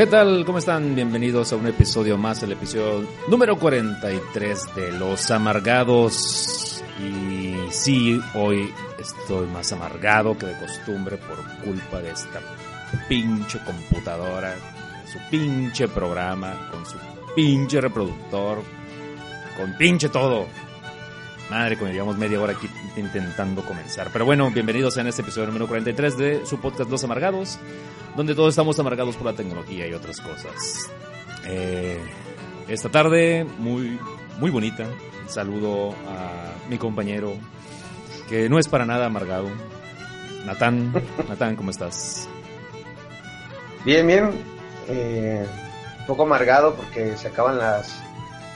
¿Qué tal? ¿Cómo están? Bienvenidos a un episodio más, el episodio número 43 de Los Amargados. Y sí, hoy estoy más amargado que de costumbre por culpa de esta pinche computadora, su pinche programa, con su pinche reproductor, con pinche todo. Madre, como llevamos media hora aquí intentando comenzar. Pero bueno, bienvenidos a este episodio número 43 de su podcast Los Amargados, donde todos estamos amargados por la tecnología y otras cosas. Eh, esta tarde, muy, muy bonita. Saludo a mi compañero, que no es para nada amargado. Natán, Natán, ¿cómo estás? Bien, bien. Eh, un poco amargado porque se acaban las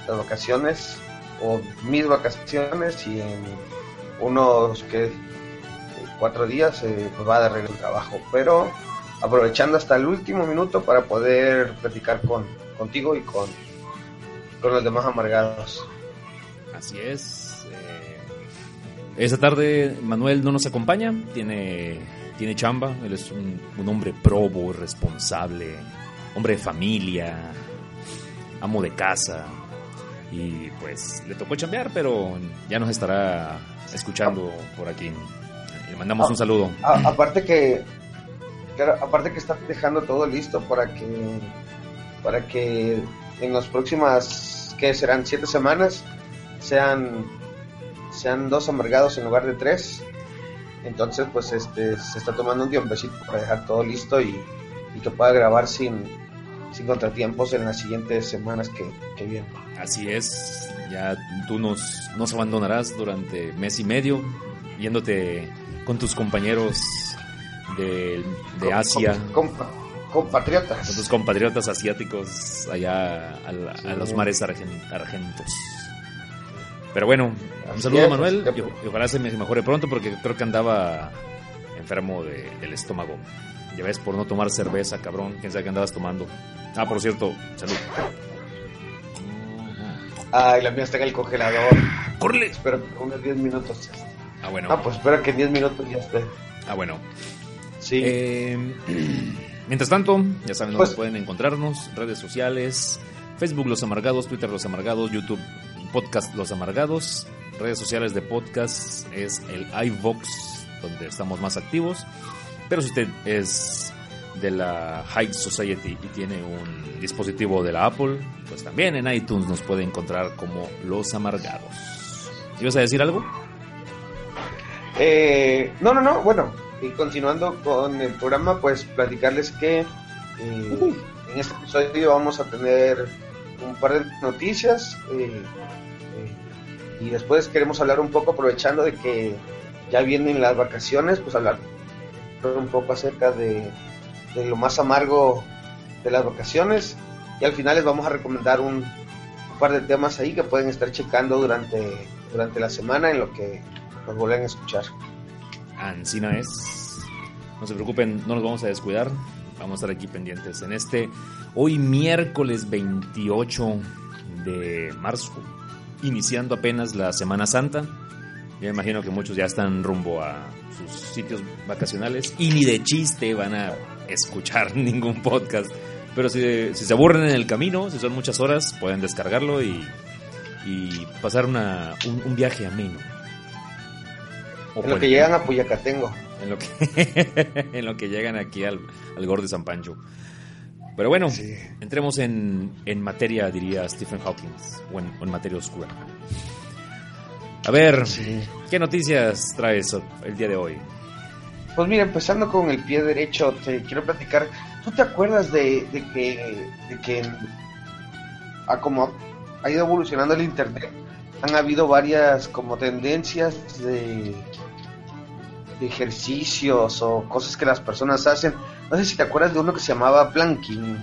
vacaciones o mis vacaciones y en unos que cuatro días eh, pues va a dar el trabajo, pero aprovechando hasta el último minuto para poder platicar con contigo y con, con los demás amargados. Así es. Eh, esta tarde Manuel no nos acompaña, tiene, tiene chamba, él es un, un hombre probo, responsable, hombre de familia, amo de casa, y pues le tocó chambear, pero ya nos estará escuchando por aquí. Le mandamos un saludo. A, aparte que aparte que está dejando todo listo para que para que en las próximas que serán siete semanas sean sean dos amargados en lugar de tres. Entonces, pues este se está tomando un tiempecito para dejar todo listo y, y que pueda grabar sin, sin contratiempos en las siguientes semanas que, que vienen. Así es, ya tú nos, nos abandonarás durante mes y medio, yéndote con tus compañeros de, de Asia. Compatriotas. Con tus compatriotas asiáticos allá a, sí. a los mares argentos. Pero bueno, un saludo a Manuel y, ojalá se mejore pronto porque creo que andaba enfermo de, del estómago. Ya ves, por no tomar cerveza, cabrón. ¿Quién sabe qué andabas tomando? Ah, por cierto, salud. Ay, la mía está en el congelador. ¡Córrele! Espero unos 10 minutos. Ah, bueno. Ah, pues espero que en 10 minutos ya esté. Ah, bueno. Sí. Eh, mientras tanto, ya saben dónde pues, pueden encontrarnos: redes sociales, Facebook Los Amargados, Twitter Los Amargados, YouTube Podcast Los Amargados. Redes sociales de podcast es el iVox, donde estamos más activos. Pero si usted es de la High Society y tiene un dispositivo de la Apple, pues también en iTunes nos puede encontrar como Los Amargados. ¿Ibas a decir algo? Eh, no, no, no, bueno, y continuando con el programa, pues platicarles que eh, en este episodio vamos a tener un par de noticias eh, y después queremos hablar un poco aprovechando de que ya vienen las vacaciones, pues hablar un poco acerca de, de lo más amargo de las vacaciones y al final les vamos a recomendar un, un, par de temas ahí que pueden estar checando durante, durante la semana en lo que nos vuelven a escuchar. Ancina es. No se preocupen, no nos vamos a descuidar. Vamos a estar aquí pendientes en este hoy miércoles 28 de marzo, iniciando apenas la Semana Santa. Yo imagino que muchos ya están rumbo a sus sitios vacacionales y ni de chiste van a escuchar ningún podcast. Pero si, si, se aburren en el camino, si son muchas horas, pueden descargarlo y, y pasar una, un, un, viaje ameno. O en lo que llegan a Puyacatengo. En lo que, en lo que llegan aquí al, al Gordo de San Pancho. Pero bueno, sí. entremos en, en, materia, diría Stephen Hawking, o en, materia oscura. A ver, sí. ¿qué noticias traes el día de hoy? Pues mira, empezando con el pie derecho, te quiero platicar. ¿Tú te acuerdas de, de que, de que a como ha ido evolucionando el internet, han habido varias como tendencias de, ejercicios o cosas que las personas hacen? No sé si te acuerdas de uno que se llamaba planking.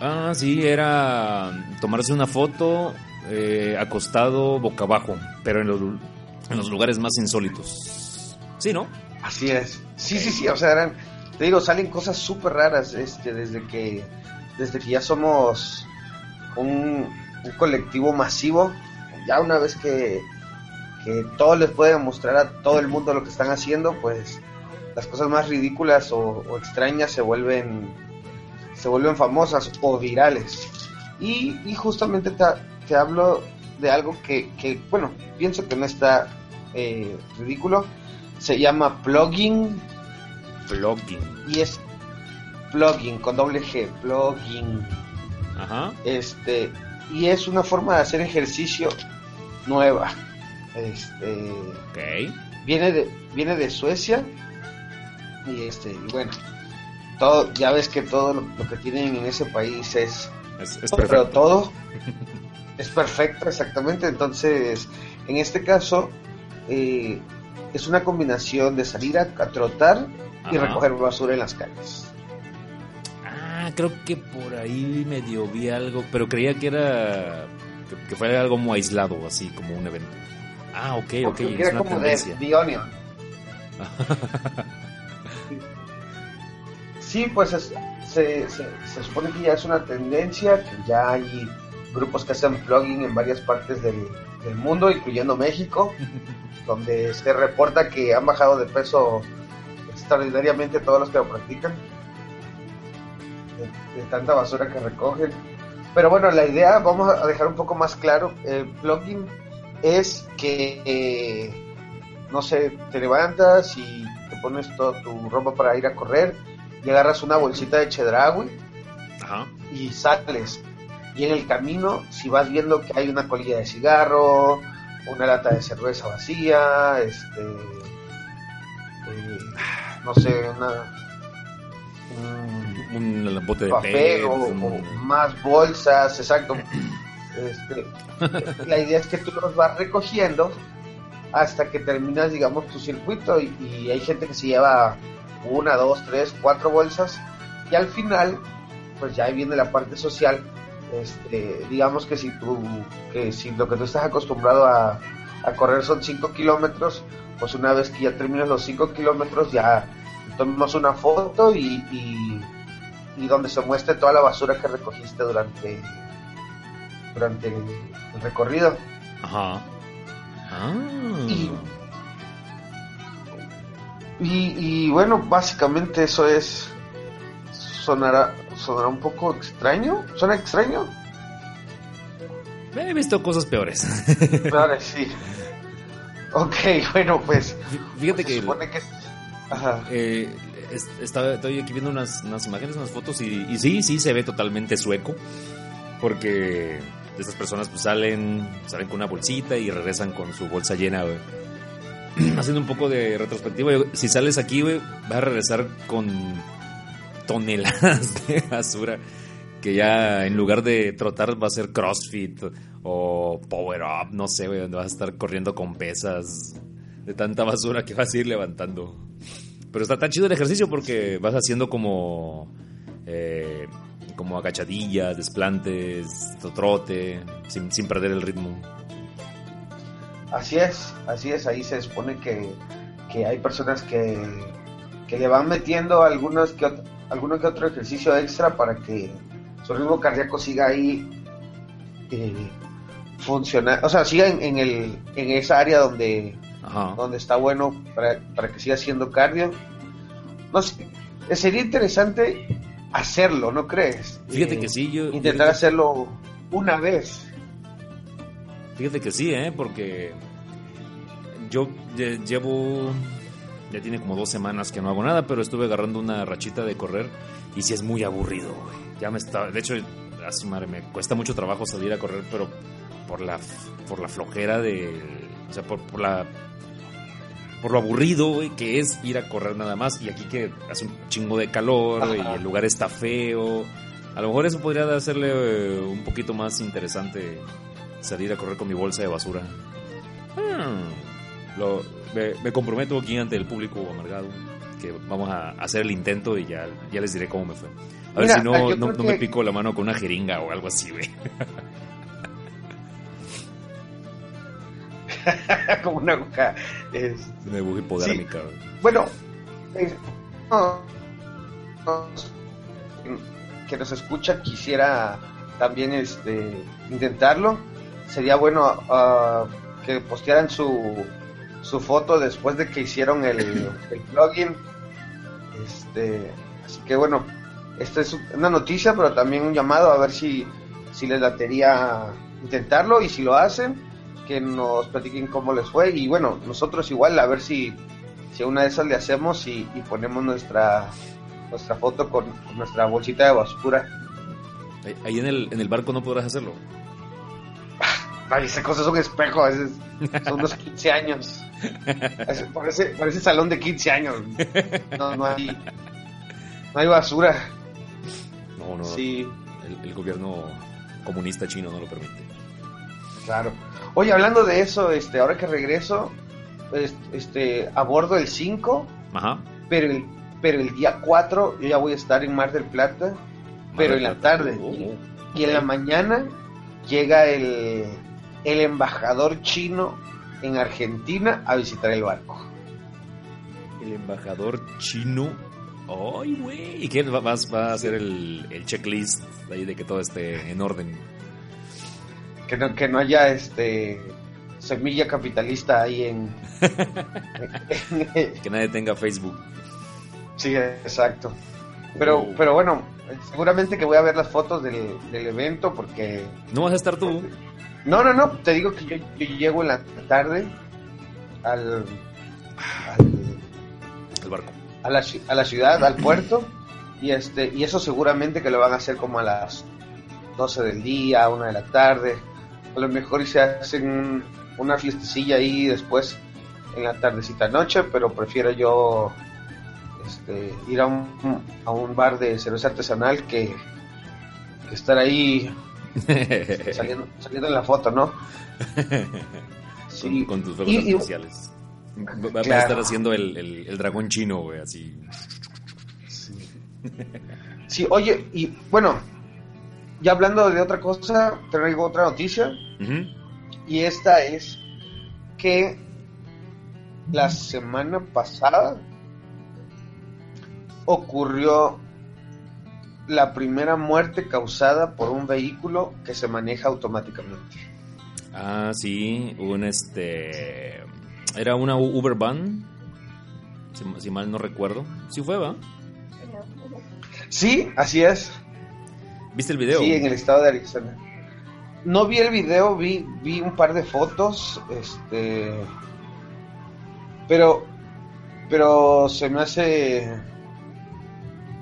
Ah, sí, era tomarse una foto eh, acostado boca abajo, pero en los, en los lugares más insólitos. Sí, ¿no? Así es. Sí, sí, sí, o sea, eran, te digo, salen cosas súper raras este, desde que desde que ya somos un, un, colectivo masivo, ya una vez que, que todos les pueden mostrar a todo el mundo lo que están haciendo, pues las cosas más ridículas o, o extrañas se vuelven se vuelven famosas o virales. Y, y justamente te, te, hablo de algo que, que, bueno, pienso que no está eh, ridículo. Se llama plugging. Plugging. Y es plugging con doble G, plugging. Ajá. Este, y es una forma de hacer ejercicio nueva. Este, Ok. viene de viene de Suecia y este y bueno todo ya ves que todo lo, lo que tienen en ese país es Es, es pero perfecto. todo es perfecto exactamente entonces en este caso eh, es una combinación de salir a, a trotar y Ajá. recoger basura en las calles Ah, creo que por ahí medio vi algo, pero creía que era. que, algo muy aislado, así como un evento. Ah, ok, ok, Porque es era una como de. The Onion. Sí, pues es- se, se, se supone que ya es una tendencia, que ya hay grupos que hacen plugin en varias partes del, del mundo, incluyendo México, donde se reporta que han bajado de peso extraordinariamente todos los que lo practican, de, de tanta basura que recogen. Pero bueno, la idea, vamos a dejar un poco más claro, el plugin es que, eh, no sé, te levantas y te pones toda tu ropa para ir a correr y agarras una bolsita de chedraui Ajá. y sales. Y en el camino, si vas viendo que hay una colilla de cigarro, una lata de cerveza vacía, este, eh, no sé, una, un Un bote de papel pez, o, un- o más bolsas, exacto. Este, la idea es que tú los vas recogiendo hasta que terminas, digamos, tu circuito y, y hay gente que se lleva una, dos, tres, cuatro bolsas y al final, pues ya ahí viene la parte social. Este, digamos que si tú, que si lo que tú estás acostumbrado a, a correr son 5 kilómetros, pues una vez que ya terminas los 5 kilómetros ya tomas una foto y, y, y donde se muestre toda la basura que recogiste durante durante el, el recorrido. Ajá. Ah. Y- Y, y bueno, básicamente eso es. Sonará, sonará un poco extraño. ¿Suena extraño? He visto cosas peores. Claro, sí. Ok, bueno, pues. Fíjate se que supone que. Ajá. eh, es- estaba- estoy aquí viendo unas, unas imágenes, unas fotos y, y sí, sí se ve totalmente sueco. Porque estas personas pues salen, salen con una bolsita y regresan con su bolsa llena, güey. Haciendo un poco de retrospectiva, si sales aquí, güey, vas a regresar con toneladas de basura que ya en lugar de trotar va a ser CrossFit o Power Up, no sé, güey, donde vas a estar corriendo con pesas de tanta basura que vas a ir levantando. Pero está tan chido el ejercicio porque vas haciendo como eh, como agachadillas, desplantes, trote, sin, perder el ritmo. Así es, así es. Ahí se supone que, que hay personas que, que le van metiendo algunos que, alguno que otro ejercicio extra para que su ritmo cardíaco siga ahí eh, funcionando. O sea, siga en, en, el, en esa área donde, Ajá. donde está bueno para, para que siga haciendo cardio. No sé, sería interesante hacerlo, ¿no crees? Fíjate Eh, que sí, yo... Intentar yo- hacerlo una vez. Fíjate que sí, ¿eh? Porque yo lle- llevo, ya tiene como dos semanas que no hago nada, pero estuve agarrando una rachita de correr y sí es muy aburrido, güey. Ya me está, de hecho, a su madre, me cuesta mucho trabajo salir a correr, pero por la, por la flojera de, o sea, por, por la, por lo aburrido, güey, que es ir a correr nada más y aquí que hace un chingo de calor güey, y Ajá. el lugar está feo. A lo mejor eso podría hacerle eh, un poquito más interesante salir a correr con mi bolsa de basura. Hmm, lo- me, me comprometo aquí ante el público amargado que vamos a hacer el intento y ya, ya les diré cómo me fue. A ver si no, no, me pico la mano con una jeringa o algo así, güey. Como una aguja. este, Me voy hipodérmica. güey. Bueno, eh, no, no, que nos escucha quisiera también este intentarlo. Sería bueno ah, que postearan su, su foto después de que hicieron el, el plugin. Este, así que bueno, esta es una noticia, pero también un llamado a ver si, si les latería intentarlo y si lo hacen, que nos platiquen cómo les fue. Y bueno, nosotros igual, a ver si, si una de esas le hacemos y, y ponemos nuestra, nuestra foto con, con nuestra bolsita de basura. Ahí en el, en el barco no podrás hacerlo. Ay, esa cosa es un espejo, es- son unos 15 años. Parece, parece salón de 15 años. No, no hay, no hay basura. No, no. Sí, El, el gobierno comunista chino no lo permite. claro. Oye, hablando de eso, este, ahora que regreso, es- este, abordo el 5, Ajá. pero el, pero el día 4 yo ya voy a estar en Mar del Plata, pero en la tarde. Oh, oh. Y en la mañana llega el, el embajador chino en Argentina a visitar el barco. El embajador chino. Ay, güey. ¿Y qué va, vas- va a hacer el, el checklist ahí de que todo esté en orden? Que no, que no haya este semilla capitalista ahí en... Que nadie tenga Facebook. sí, exacto. Pero, Oh. pero bueno, seguramente que voy a ver las fotos del, del evento porque... ¿No vas a estar tú? No, no, no, te digo que yo, yo llego en la tarde al, al- El barco. a, la, a la ciudad, al puerto, y este y eso seguramente que lo van a hacer como a las 12 del día, una de la tarde. A lo mejor y se hacen un- una fiestecilla ahí después en la tardecita noche, pero prefiero yo este, ir a un, a un bar de cerveza artesanal que, que estar ahí saliendo, saliendo en la foto, ¿no? con, con tus fuegos Y- artificiales. Va, va a Claro. estar haciendo el, el- el dragón chino, güey, así. Sí, oye, y bueno, ya hablando de otra cosa, traigo otra noticia. Y esta es que la semana pasada ocurrió la primera muerte causada por un vehículo que se maneja automáticamente. Ah, sí, un este. Era una Uber van. Si, si mal no recuerdo. Sí fue, ¿va? Sí, así es. ¿Viste el video? Sí, en el estado de Arizona. No vi el video, vi, vi un par de fotos, este, pero, pero se me hace,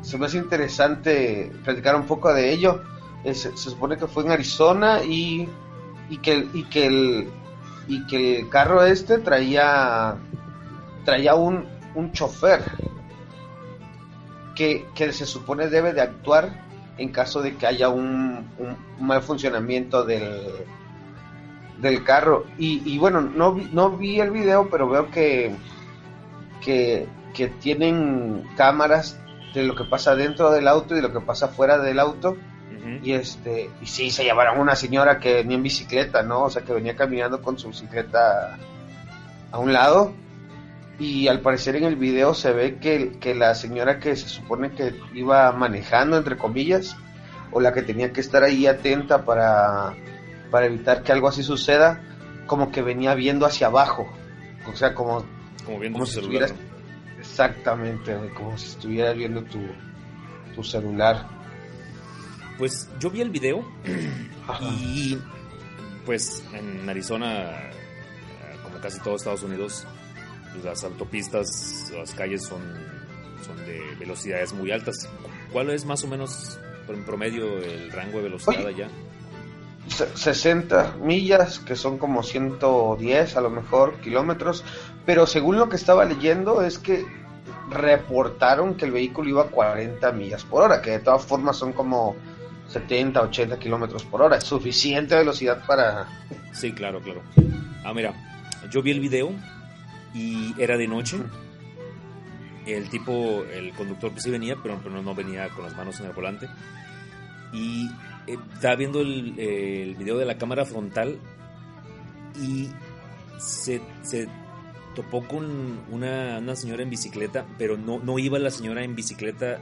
se me hace interesante platicar un poco de ello. Es- se supone que fue en Arizona y, y que, y que el, y que el carro este traía, traía un, un chofer que, que se supone debe de actuar en caso de que haya un, un mal funcionamiento del, del carro. Y, y bueno, no, vi- no vi el video, pero veo que, que, que tienen cámaras de lo que pasa dentro del auto y lo que pasa fuera del auto. Y este, y sí, se llevaron una señora que venía en bicicleta, ¿no? O sea, que venía caminando con su bicicleta a un lado. Y al parecer en el video se ve que, que la señora que se supone que iba manejando, entre comillas, o la que tenía que estar ahí atenta para, para evitar que algo así suceda, como que venía viendo hacia abajo. O sea, como Como viendo como si celular. estuvieras exactamente como si estuvieras viendo tu, tu celular Pues yo vi el video Ajá. y pues en Arizona, como casi todo Estados Unidos, pues, las autopistas, las calles son, son de velocidades muy altas. ¿Cuál es más o menos en promedio el rango de velocidad Oye. allá? Se- 60 millas que son como 110 a lo mejor kilómetros pero según lo que estaba leyendo es que reportaron que el vehículo iba a 40 millas por hora que de todas formas son como 70 80 kilómetros por hora es suficiente velocidad para Sí, claro, claro. Ah, mira, yo vi el video y era de noche. El tipo, el conductor pues sí venía, pero, pero no venía con las manos en el volante. Y eh, estaba viendo el, video de la cámara frontal y se topó con una, una señora en bicicleta, pero no, no iba la señora en bicicleta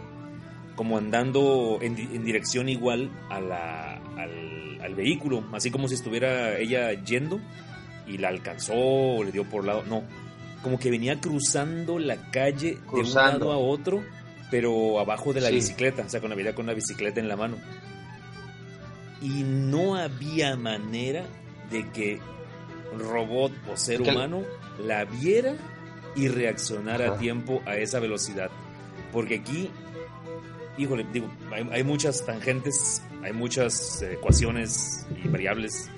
como andando en, en dirección igual a la, al, al vehículo, así como si estuviera ella yendo y la alcanzó o le dio por lado. No, como que venía cruzando la calle de un Cruzando. lado a otro pero abajo de la Sí. bicicleta, o sea, con la vida con la bicicleta en la mano. Y no había manera de que robot o ser humano la viera y reaccionara a tiempo a esa velocidad. Porque aquí, híjole, digo, hay, hay muchas tangentes, hay muchas eh, ecuaciones y variables,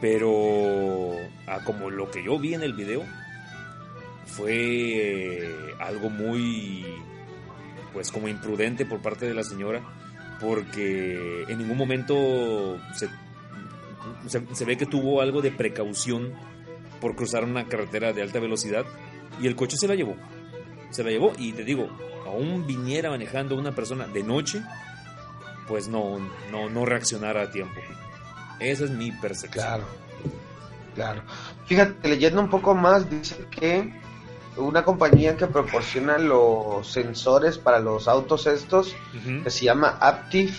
pero a como lo que yo vi en el video fue eh, algo muy, pues como imprudente por parte de la señora, porque en ningún momento se, se, se ve que tuvo algo de precaución por cruzar una carretera de alta velocidad y el coche se la llevó. Se la llevó y te digo, aún viniera manejando una persona de noche, pues no, no, no reaccionara a tiempo. Esa es mi percepción. Claro, claro. Fíjate, leyendo un poco más, dice que una compañía que proporciona los sensores para los autos estos, que se llama Aptiv,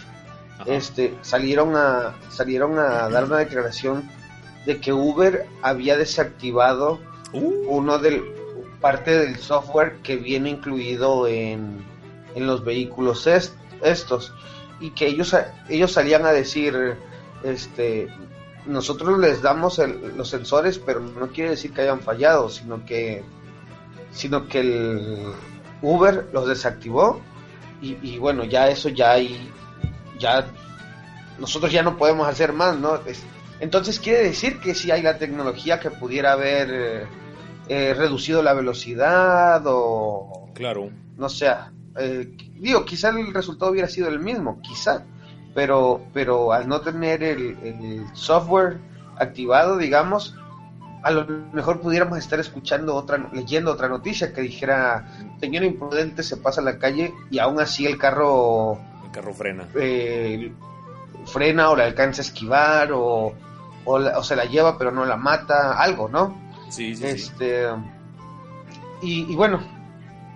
Ajá. este, salieron a salieron a dar una declaración de que Uber había desactivado Uh, uno del parte del software que viene incluido en, en los vehículos est- estos. Y que ellos ellos salían a decir este nosotros les damos el- los sensores pero no quiere decir que hayan fallado sino que sino que el Uber los desactivó. Y, y bueno ya eso ya hay ya nosotros ya no podemos hacer más no Es- entonces quiere decir que si hay la tecnología que pudiera haber eh, eh, reducido la velocidad o claro. no sé, eh, digo, quizá el resultado hubiera sido el mismo, quizá, pero, pero al no tener el, el software activado, digamos, a lo mejor pudiéramos estar escuchando otra, leyendo otra noticia que dijera, señor imprudente se pasa a la calle y aún así el carro El carro frena. eh, frena o le alcanza a esquivar o, o, la- o se la lleva pero no la mata, algo, ¿no? Sí, sí, sí. Este y, y bueno,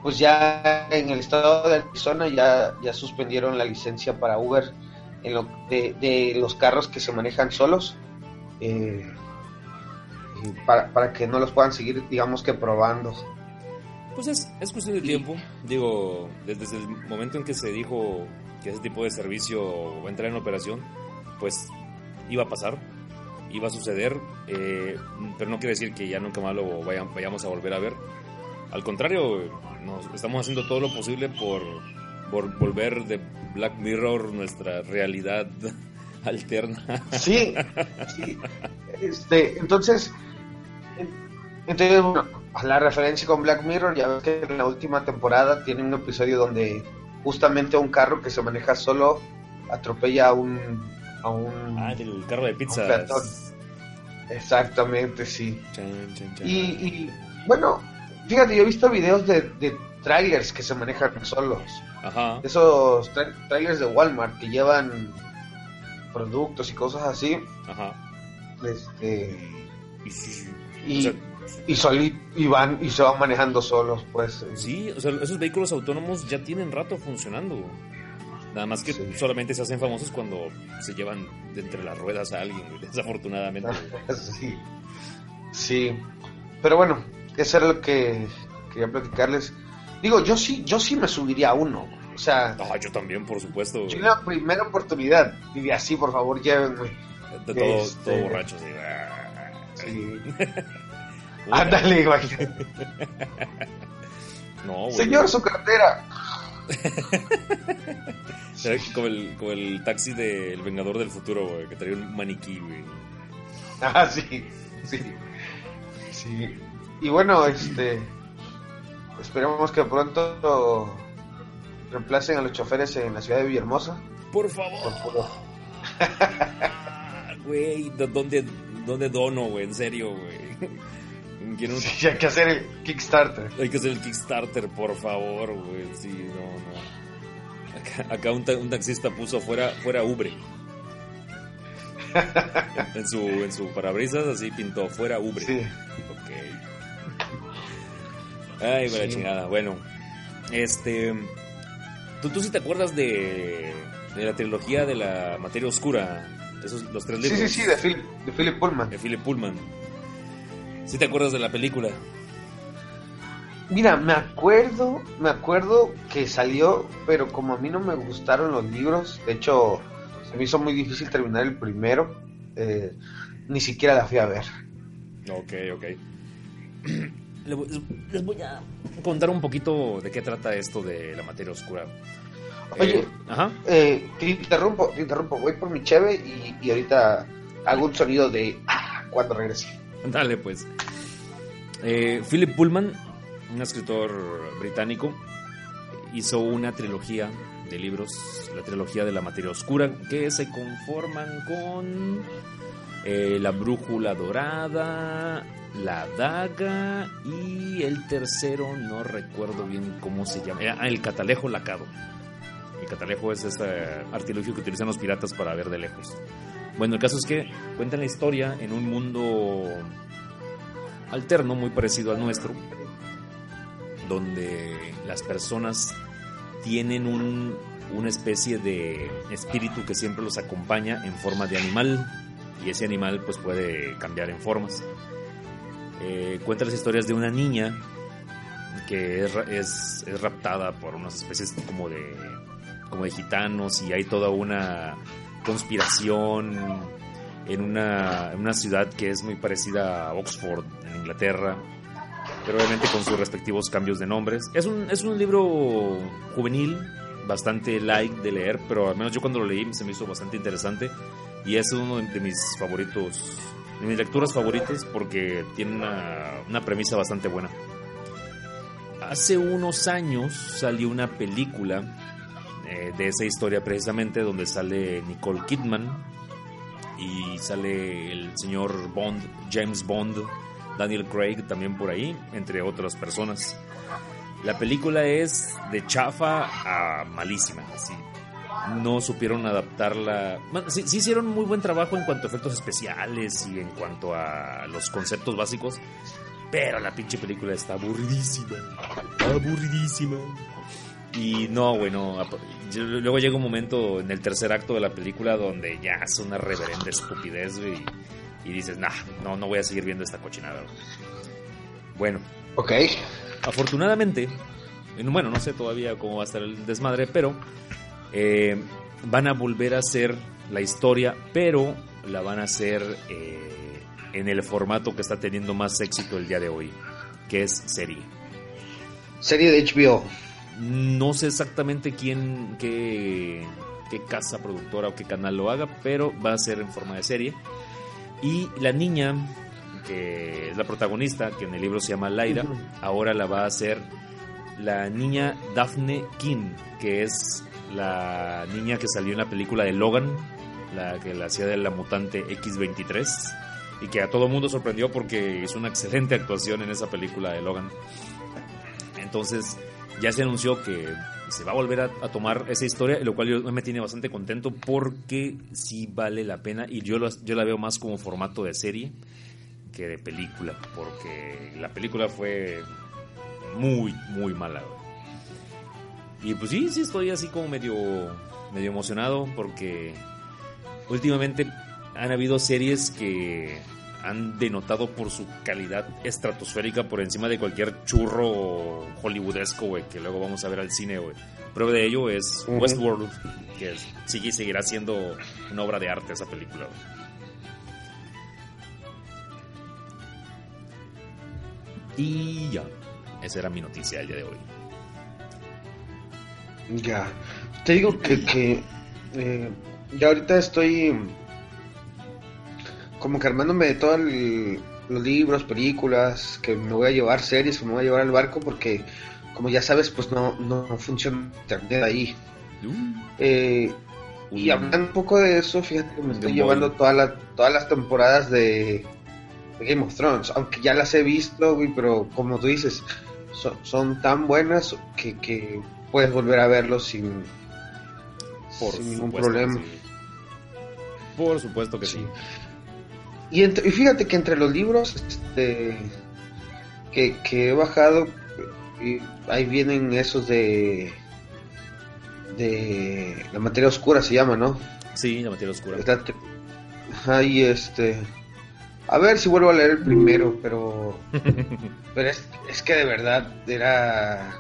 pues ya en el estado de Arizona ya, ya suspendieron la licencia para Uber en lo, de, de los carros que se manejan solos eh, para, para que no los puedan seguir, digamos que probando. Pues es, es cuestión de tiempo. Digo, desde el momento en que se dijo que ese tipo de servicio va a entrar en operación, pues iba a pasar, iba a suceder, eh, pero no quiere decir que ya nunca más lo vayan- vayamos a volver a ver. Al contrario, nos estamos haciendo todo lo posible por, por volver de Black Mirror nuestra realidad alterna. Sí, sí. Este, entonces, en- entonces, bueno, la referencia con Black Mirror, ya ves que en la última temporada tiene un episodio donde justamente un carro que se maneja solo atropella a un... A un Ah, del carro de pizza. Exactamente, sí. Y, y, bueno, fíjate, yo he visto videos de, de trailers que se manejan solos. Ajá. Esos tra- trailers de Walmart que llevan productos y cosas así. Ajá. Este, Y sí, y, o sea, y, soli- y van y se van manejando solos, pues. Sí, o sea, esos vehículos autónomos ya tienen rato funcionando. Nada más que Sí. solamente se hacen famosos cuando se llevan de entre las ruedas a alguien, desafortunadamente. sí. Sí. Pero bueno, eso era lo que quería platicarles. Digo, yo sí, yo sí me subiría a uno. O sea, Ah, yo también, por supuesto. yo la primera oportunidad diría así, por favor, llévenme. De todo, Este- todo borracho. Sí. Puta. Ándale, imagínate. No, güey. Señor, su cartera. Como el, como el taxi del Vengador del Futuro, güey, que traía un maniquí, güey. Ah, sí, sí. Sí. Y bueno, este. Esperemos que pronto reemplacen a los choferes en la ciudad de Villahermosa. Por Por favor. puro- Güey, ¿de ¿dónde, ¿dónde dono, güey? En serio, güey. Quiero un- Sí, hay que hacer el Kickstarter. Hay que hacer el Kickstarter, por favor, güey. Sí, no, no. Acá, acá un, ta- un taxista puso fuera, fuera Ubre. En su, en su parabrisas así pintó fuera Ubre. Sí. Ok. Ay, Sí. chingada. Bueno, este. ¿Tú, tú sí te acuerdas de, de la trilogía de la materia oscura? Esos, los tres Sí, libros. sí, sí, de Philip, de Philip Pullman. De Philip Pullman. ¿Sí te acuerdas de la película? Mira, me acuerdo, me acuerdo que salió, pero como a mí no me gustaron los libros, de hecho se me hizo muy difícil terminar el primero, eh, ni siquiera la fui a ver. Ok, ok. Les voy a contar un poquito de qué trata esto de la materia oscura. Oye, eh, ajá. Eh, te interrumpo, te interrumpo, voy por mi cheve y, ahorita hago un sonido de ah, cuando regrese. Dale, pues. Eh, Philip Pullman, un escritor británico, hizo una trilogía de libros, la trilogía de la materia oscura, que se conforman con La brújula dorada, La daga y el tercero, no recuerdo bien cómo se llama, ah, el catalejo lacado. El catalejo es ese artilugio que utilizan los piratas para ver de lejos. Bueno, el caso es que cuentan la historia en un mundo alterno, muy parecido al nuestro, donde las personas tienen un, una especie de espíritu que siempre los acompaña en forma de animal y ese animal pues puede cambiar en formas. Eh, cuenta las historias de una niña que es, es, es raptada por unas especies como de como de gitanos y hay toda una conspiración en una, una ciudad que es muy parecida a Oxford, en Inglaterra, pero obviamente con sus respectivos cambios de nombres. Es un, es un libro juvenil, bastante light de leer, pero al menos yo cuando lo leí se me hizo bastante interesante y es uno de mis favoritos, de mis lecturas favoritas porque tiene una, una premisa bastante buena. Hace unos años salió una película eh, de esa historia precisamente donde sale Nicole Kidman y sale el señor Bond, James Bond, Daniel Craig también por ahí, entre otras personas. La película es de chafa a malísima, así. No supieron adaptarla. sí, sí, hicieron muy buen trabajo en cuanto a efectos especiales y en cuanto a los conceptos básicos. Pero la pinche película está aburridísima. Aburridísima. Y no, bueno, luego llega un momento en el tercer acto de la película donde ya es una reverenda estupidez, y, y dices, nah, no, no voy a seguir viendo esta cochinada. Bueno. Ok. Afortunadamente, bueno, no sé todavía cómo va a estar el desmadre, pero eh, van a volver a hacer la historia, pero la van a hacer eh, en el formato que está teniendo más éxito el día de hoy, que es serie. Serie de HBO. No sé exactamente quién, qué, qué casa productora o qué canal lo haga, pero va a ser en forma de serie. Y la niña, que es la protagonista, que en el libro se llama Laira, ahora la va a hacer la niña Daphne King, que es la niña que salió en la película de Logan, la que la hacía de la mutante X23, y que a todo mundo sorprendió porque hizo una excelente actuación en esa película de Logan. Entonces, ya se anunció que se va a volver a, tomar esa historia, lo cual me tiene bastante contento porque sí vale la pena y yo, yo la veo más como formato de serie que de película, porque la película fue muy, muy mala. Y pues sí, sí estoy así como medio, medio emocionado porque últimamente han habido series que han denotado por su calidad estratosférica por encima de cualquier churro hollywoodesco, güey, que luego vamos a ver al cine, güey. Prueba de ello es Westworld, que sigue y seguirá siendo una obra de arte esa película, Y ya, esa era mi noticia el día de hoy. Ya, te digo que, que eh, ya ahorita estoy como que armándome de todos los libros, películas, que me voy a llevar, series que me voy a llevar al barco, porque como ya sabes, pues no, no funciona internet ahí. Uh. Eh, y hablando un poco de eso, fíjate que me estoy llevando todas todas las temporadas de, Game of Thrones, aunque ya las he visto, pero como tú dices, son, tan buenas que, puedes volver a verlos sin, Por ningún problema. Por supuesto que sí. Y, fíjate que entre los libros este, que, he bajado, ahí vienen esos de de la materia oscura se llama, ¿no? Sí, la materia oscura. Ahí este A ver si vuelvo a leer el primero, pero. pero es, es que de verdad era.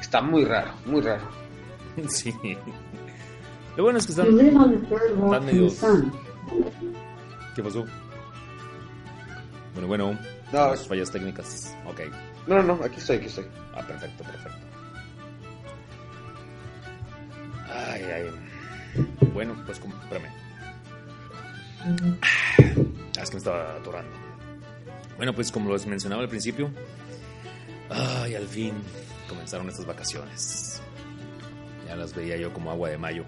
Está muy raro, muy raro. Sí. Lo bueno es que están, están medios... ¿Qué pasó? Bueno, bueno. No. Las fallas técnicas. Ok. No, no, aquí estoy, aquí estoy. Ah, perfecto, perfecto. Ay, ay. Bueno, pues espérame. Ah, es que me estaba atorando. Bueno, pues como les mencionaba al principio, ay, al fin comenzaron estas vacaciones. Ya las veía yo como agua de mayo.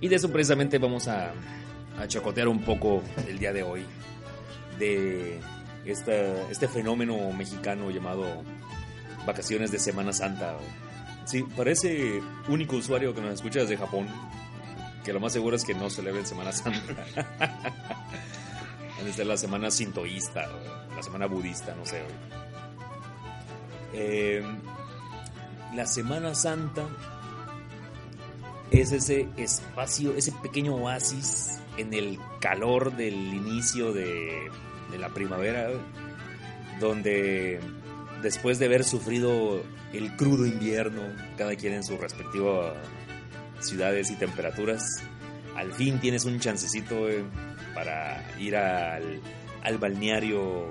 Y de eso precisamente vamos a, a chacotear un poco el día de hoy. De esta, este fenómeno mexicano llamado vacaciones de Semana Santa. Sí, parece único usuario que nos escucha desde Japón, que lo más seguro es que no celebren Semana Santa. Han de la semana sintoísta, la semana budista, no sé. Eh, la Semana Santa es ese espacio, ese pequeño oasis en el calor del inicio de, la primavera, donde después de haber sufrido el crudo invierno, cada quien en sus respectivas ciudades y temperaturas, al fin tienes un chancecito eh, para ir al, al balneario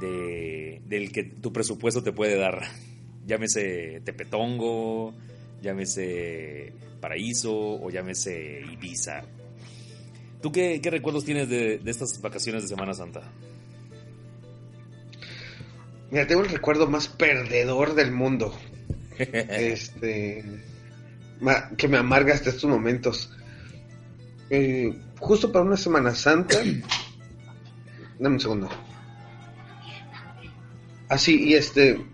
de, del que tu presupuesto te puede dar. Llámese Tepetongo, llámese Paraíso o llámese Ibiza. ¿Tú qué, qué recuerdos tienes de, de estas vacaciones de Semana Santa? Mira, tengo el recuerdo más perdedor del mundo. este. que me amarga hasta estos momentos. Eh, justo para una Semana Santa. Dame un segundo. Así, y este.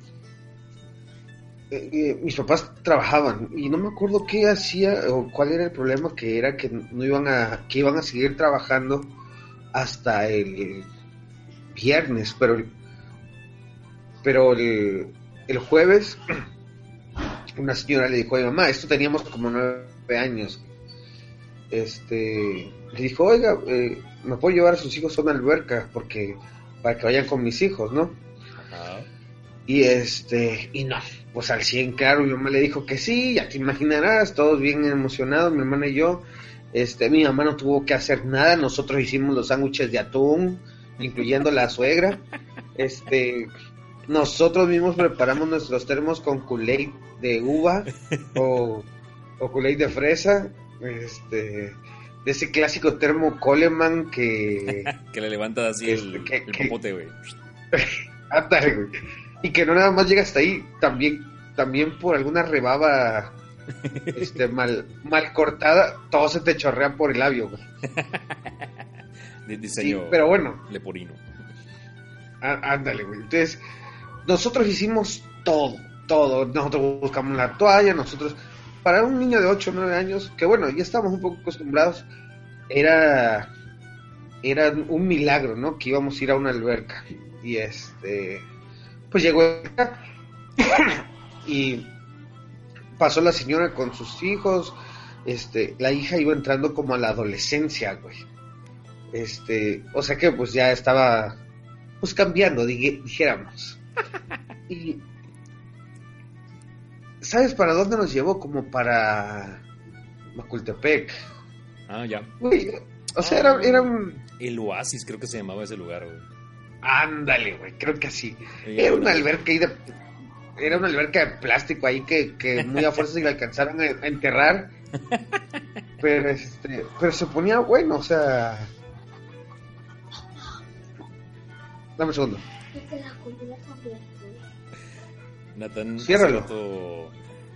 Eh, eh, mis papás trabajaban y no me acuerdo qué hacía o cuál era el problema que era que no iban a que iban a seguir trabajando hasta el viernes pero pero el, el jueves una señora le dijo a mi mamá, esto teníamos como nueve años, este, le dijo, oiga, eh, me puedo llevar a sus hijos a una alberca porque para que vayan con mis hijos, ¿no? Y este, y no, pues al 100 claro, mi mamá le dijo que sí, ya te imaginarás, todos bien emocionados, mi hermana y yo. Este, mi mamá no tuvo que hacer nada, nosotros hicimos los sándwiches de atún, incluyendo la suegra. Este, nosotros mismos preparamos nuestros termos con Kool-Aid de uva o, o de fresa. Este, de ese clásico termo Coleman que Que le levantas así el, Este, ¿qué- el qué? popote, güey. Y que no nada más llega hasta ahí, también, también por alguna rebaba este, mal, mal cortada, todo se te chorrea por el labio, güey. De Sí, pero bueno, leporino. á- ándale, güey. Entonces, nosotros hicimos todo, todo. Nosotros buscamos la toalla, nosotros, para un niño de 8 o 9 años, que bueno, ya estábamos un poco acostumbrados, era, era un milagro, ¿no? Que íbamos a ir a una alberca. Y este, pues llegó acá, y pasó la señora con sus hijos, este, la hija iba entrando como a la adolescencia, güey. Este, o sea que pues ya estaba pues cambiando, dijéramos. Y ¿sabes para dónde nos llevó? Como para Macultepec. Ah, ya. Güey, o sea, era, era un El Oasis creo que se llamaba ese lugar, güey. Ándale, güey, creo que así. Sí, Era una alberca ahí de era una alberca de plástico ahí que, que muy a fuerza se le alcanzaron a, a enterrar. Pero este, pero se ponía bueno, o sea. Dame un segundo. Nathan hace Ciérralo. rato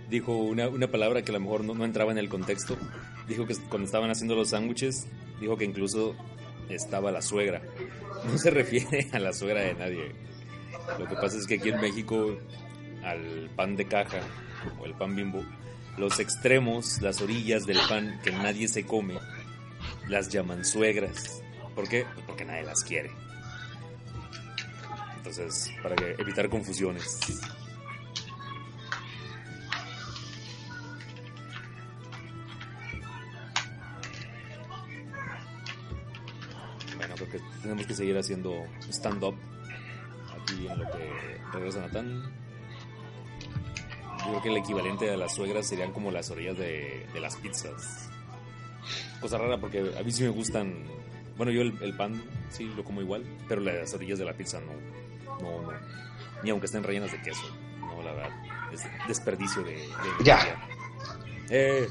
dijo una, una palabra que a lo mejor no, no entraba en el contexto. Dijo que cuando estaban haciendo los sándwiches, dijo que incluso estaba la suegra. No se refiere a la suegra de nadie. Lo que pasa es que aquí en México, al pan de caja o el pan bimbo, los extremos, las orillas del pan que nadie se come, las llaman suegras. ¿Por qué? Porque nadie las quiere. Entonces, para que- evitar confusiones. Tenemos que seguir haciendo stand-up aquí en lo que regresa Natán. Yo creo que el equivalente a las suegras serían como las orillas de, de las pizzas. Cosa rara porque a mí sí me gustan. Bueno, yo el, pan sí lo como igual, pero las orillas de la pizza no. No, no. Ni aunque estén rellenas de queso. No, la verdad. Es desperdicio de. ya. Eh,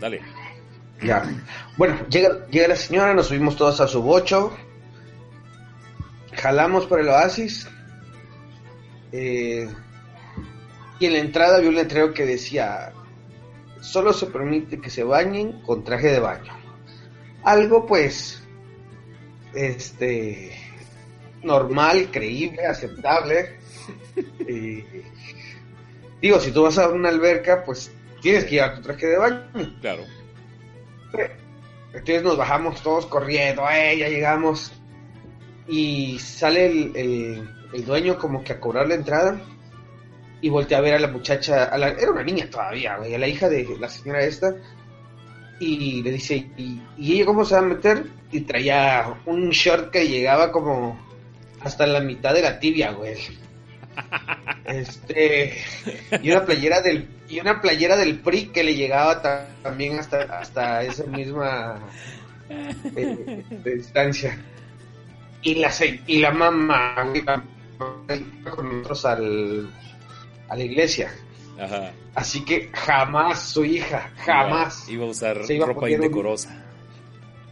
dale. Ya. Bueno, llega, llega la señora, nos subimos todos a su bocho. Jalamos por el oasis. Eh, y en la entrada vi un letrero que decía: Solo se permite que se bañen con traje de baño. Algo, pues. Este. Normal, creíble, aceptable. digo, si tú vas a una alberca, pues tienes que llevar tu traje de baño. Claro. Entonces nos bajamos todos corriendo, eh, ya llegamos. Y sale el, el, dueño como que a cobrar la entrada y voltea a ver a la muchacha, a la, era una niña todavía, güey, a la hija de la señora esta, y le dice, ¿y, ¿y, ella cómo se va a meter? Y traía un short que llegaba como hasta la mitad de la tibia, güey. Este, y una playera del y una playera del PRI que le llegaba también hasta hasta esa misma eh, distancia. Y la y la mamá con nosotros al, a la iglesia. Así que jamás su hija, jamás iba, a usar ropa indecorosa.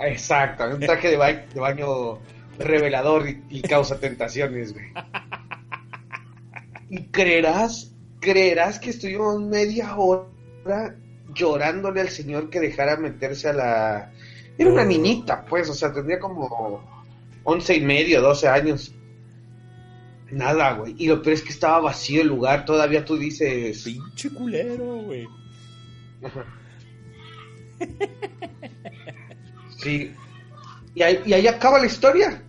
Exacto, un traje de, de baño revelador y, y causa tentaciones, güey. Y creerás, creerás que estuvimos media hora llorándole al señor que dejara meterse a la... Era una niñita, pues, o sea, tendría como once y medio, doce años. Nada, güey. Y lo peor es que estaba vacío el lugar. Todavía tú dices. Pinche culero, güey. sí. Y ahí, y ahí acaba la historia.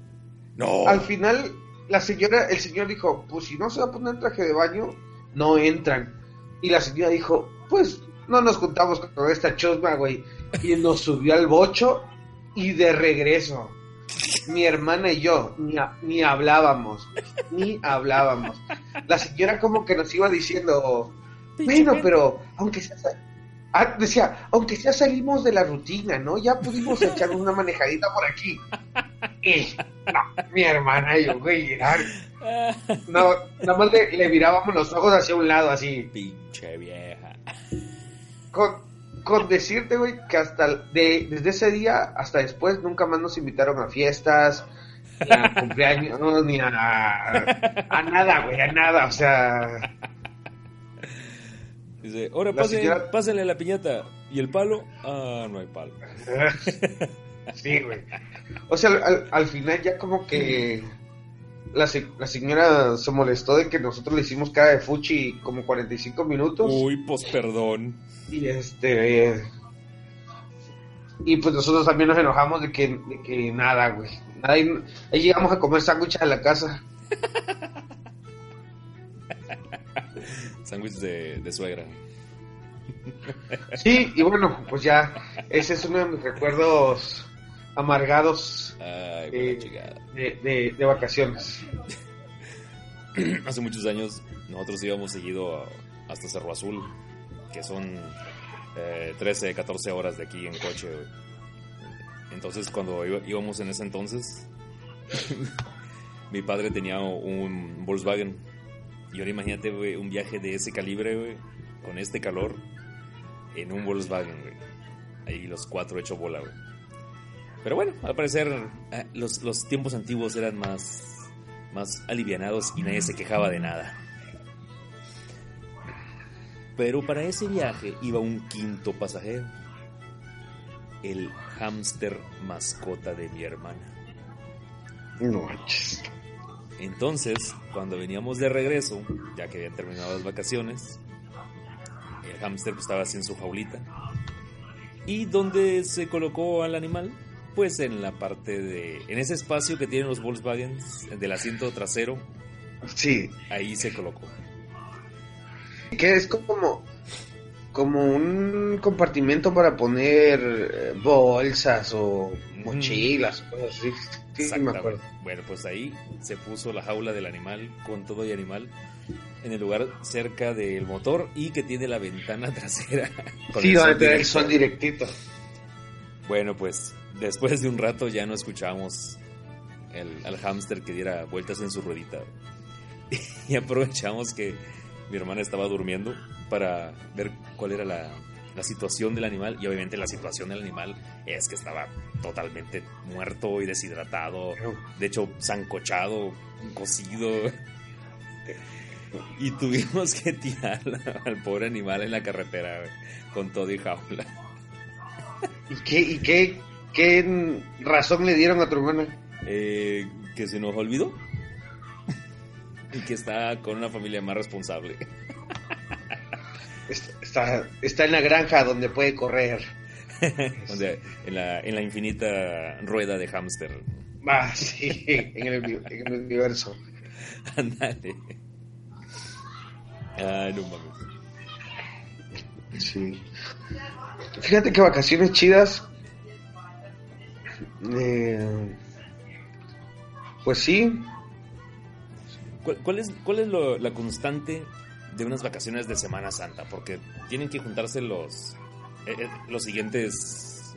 No. Al final la señora, el señor dijo, pues si no se va a poner traje de baño, no entran. Y la señora dijo, pues no nos juntamos con esta chusma, güey. Y nos subió al bocho y de regreso. Mi hermana y yo ni, ni hablábamos, ni hablábamos. La señora como que nos iba diciendo, bueno, pero aunque sea, ah, decía, aunque ya salimos de la rutina, ¿no? Ya pudimos echar una manejadita por aquí. Y mi hermana y yo, güey, no, nada más le, le, mirábamos los ojos hacia un lado, así. Pinche vieja. Con, con decirte, güey, que hasta de, desde ese día hasta después nunca más nos invitaron a fiestas, ni a cumpleaños, ni a, a nada, güey, a nada, o sea. Dice, ahora pásenle la piñata. ¿Y el palo? Ah, no hay palo. sí, güey. O sea, al, final ya como que la, la, señora se molestó de que nosotros le hicimos cara de fuchi como 45 minutos. Uy, pues perdón. Y este... y pues nosotros también nos enojamos de que, de que nada, güey. ahí llegamos a comer sándwiches a la casa. Sándwich de, de suegra. Sí, y bueno, pues ya, ese es uno de mis recuerdos amargados eh, de, de, vacaciones. Hace muchos años nosotros íbamos seguido hasta Cerro Azul, que son 13, eh, 14 horas de aquí en coche. Entonces cuando íbamos en ese entonces, mi padre tenía un Volkswagen. Y ahora imagínate, un viaje de ese calibre, con este calor, en un Volkswagen, Ahí los cuatro hecho bola, güey. Pero bueno, al parecer eh, los, los tiempos antiguos eran más, más alivianados y nadie se quejaba de nada. Pero para ese viaje iba un quinto pasajero, el hámster mascota de mi hermana. No Entonces, cuando veníamos de regreso, ya que habían terminado las vacaciones, el hámster pues, estaba así en su jaulita. ¿Y dónde se colocó al animal? Pues en la parte de, en ese espacio que tienen los Volkswagen del asiento trasero. Sí. Ahí se colocó. Que es como, como un compartimento para poner eh, bolsas o mochilas, cosas así. Sí, me acuerdo. Bueno, pues ahí se puso la jaula del animal con todo y animal en el lugar cerca del motor y que tiene la ventana trasera. sí, donde te el sol directito. Bueno, pues después de un rato ya no escuchamos el, al hámster que diera vueltas en su ruedita. Y aprovechamos que mi hermana estaba durmiendo para ver cuál era la, la situación del animal y obviamente la situación del animal es que estaba totalmente muerto y deshidratado, de hecho zancochado, cocido. Y tuvimos que tirar al pobre animal en la carretera con todo y jaula. ¿Y qué, y qué, qué razón le dieron a tu hermana? Eh, que se nos olvidó. y que está con una familia más responsable. Está, está en la granja donde puede correr. en, la, en la infinita rueda de hámster. Ah, sí, en el, en el universo. Ándale. Ah, no mames. Sí. Fíjate que vacaciones chidas. Eh, pues sí. ¿Cuál, es, cuál es lo, la constante de unas vacaciones de Semana Santa? Porque tienen que juntarse los, eh, eh, los siguientes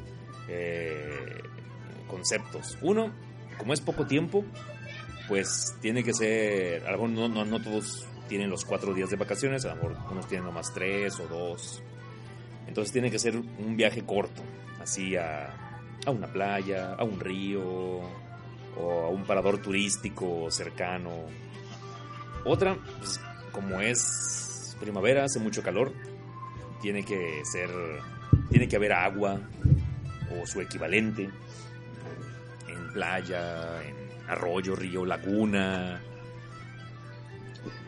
conceptos. Uno, como es poco tiempo, pues tiene que ser, algo, no, no, no todos tienen los cuatro días de vacaciones, a lo mejor unos tienen nomás tres o dos. Entonces tiene que ser un viaje corto, así a, a una playa, a un río, o a un parador turístico cercano. Otra, pues, como es primavera, hace mucho calor, tiene que ser, tiene que haber agua o su equivalente en playa, en arroyo, río, laguna.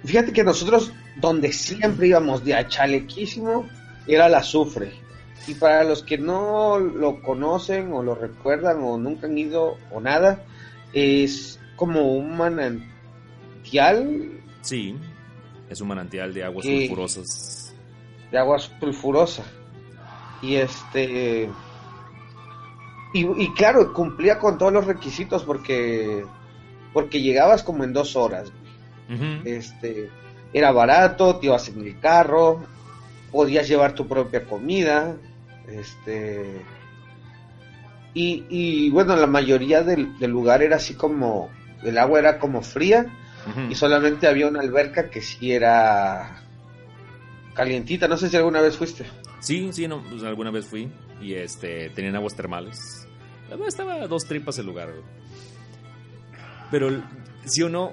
Fíjate que nosotros donde siempre íbamos de a chalequísimo era la azufre. Y para los que no lo conocen o lo recuerdan o nunca han ido o nada, es como un manantial. Sí, es un manantial de aguas sulfurosas. De agua sulfurosa. Y este. Y, claro, cumplía con todos los requisitos porque. Porque llegabas como en dos horas. Este. Era barato, te ibas en el carro, podías llevar tu propia comida. Este y, bueno, la mayoría del, lugar era así como, el agua era como fría y solamente había una alberca que sí era calientita. No sé si alguna vez fuiste. Sí, sí, no, pues alguna vez fui y este tenían aguas termales. Estaba a dos tripas el lugar. Pero sí o no,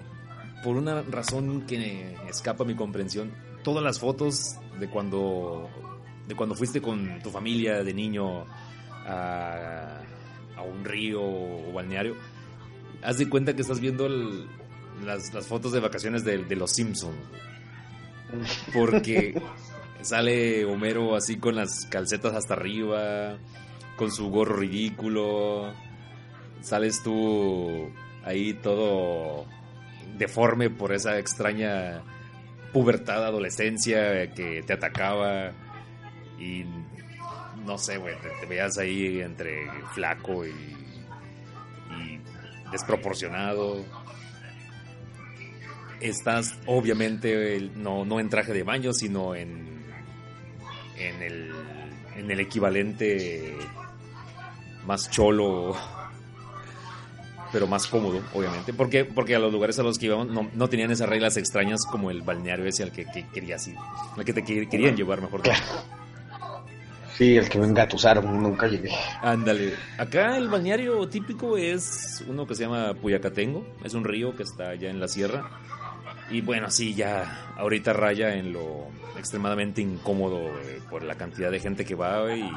por una razón que escapa a mi comprensión, todas las fotos de cuando de cuando fuiste con tu familia de niño a a un río o balneario, haz de cuenta que estás viendo las, fotos de vacaciones de, los Simpsons. Porque sale Homero así con las calcetas hasta arriba, con su gorro ridículo. Sales tú ahí todo deforme por esa extraña pubertad, adolescencia que te atacaba. Y no sé, güey, te, veas ahí entre flaco y, y desproporcionado. Estás obviamente no, no en traje de baño, sino en, en, el, en el equivalente más cholo, pero más cómodo, obviamente. porque Porque a los lugares a los que íbamos no, tenían esas reglas extrañas como el balneario ese al que, querías ir, al que te querían llevar, mejor dicho. Sí, el que me engatusaron, nunca llegué. Ándale. Acá el balneario típico es uno que se llama Puyacatengo. Es un río que está allá en la sierra. Y bueno, sí, ya ahorita raya en lo extremadamente incómodo eh, por la cantidad de gente que va y,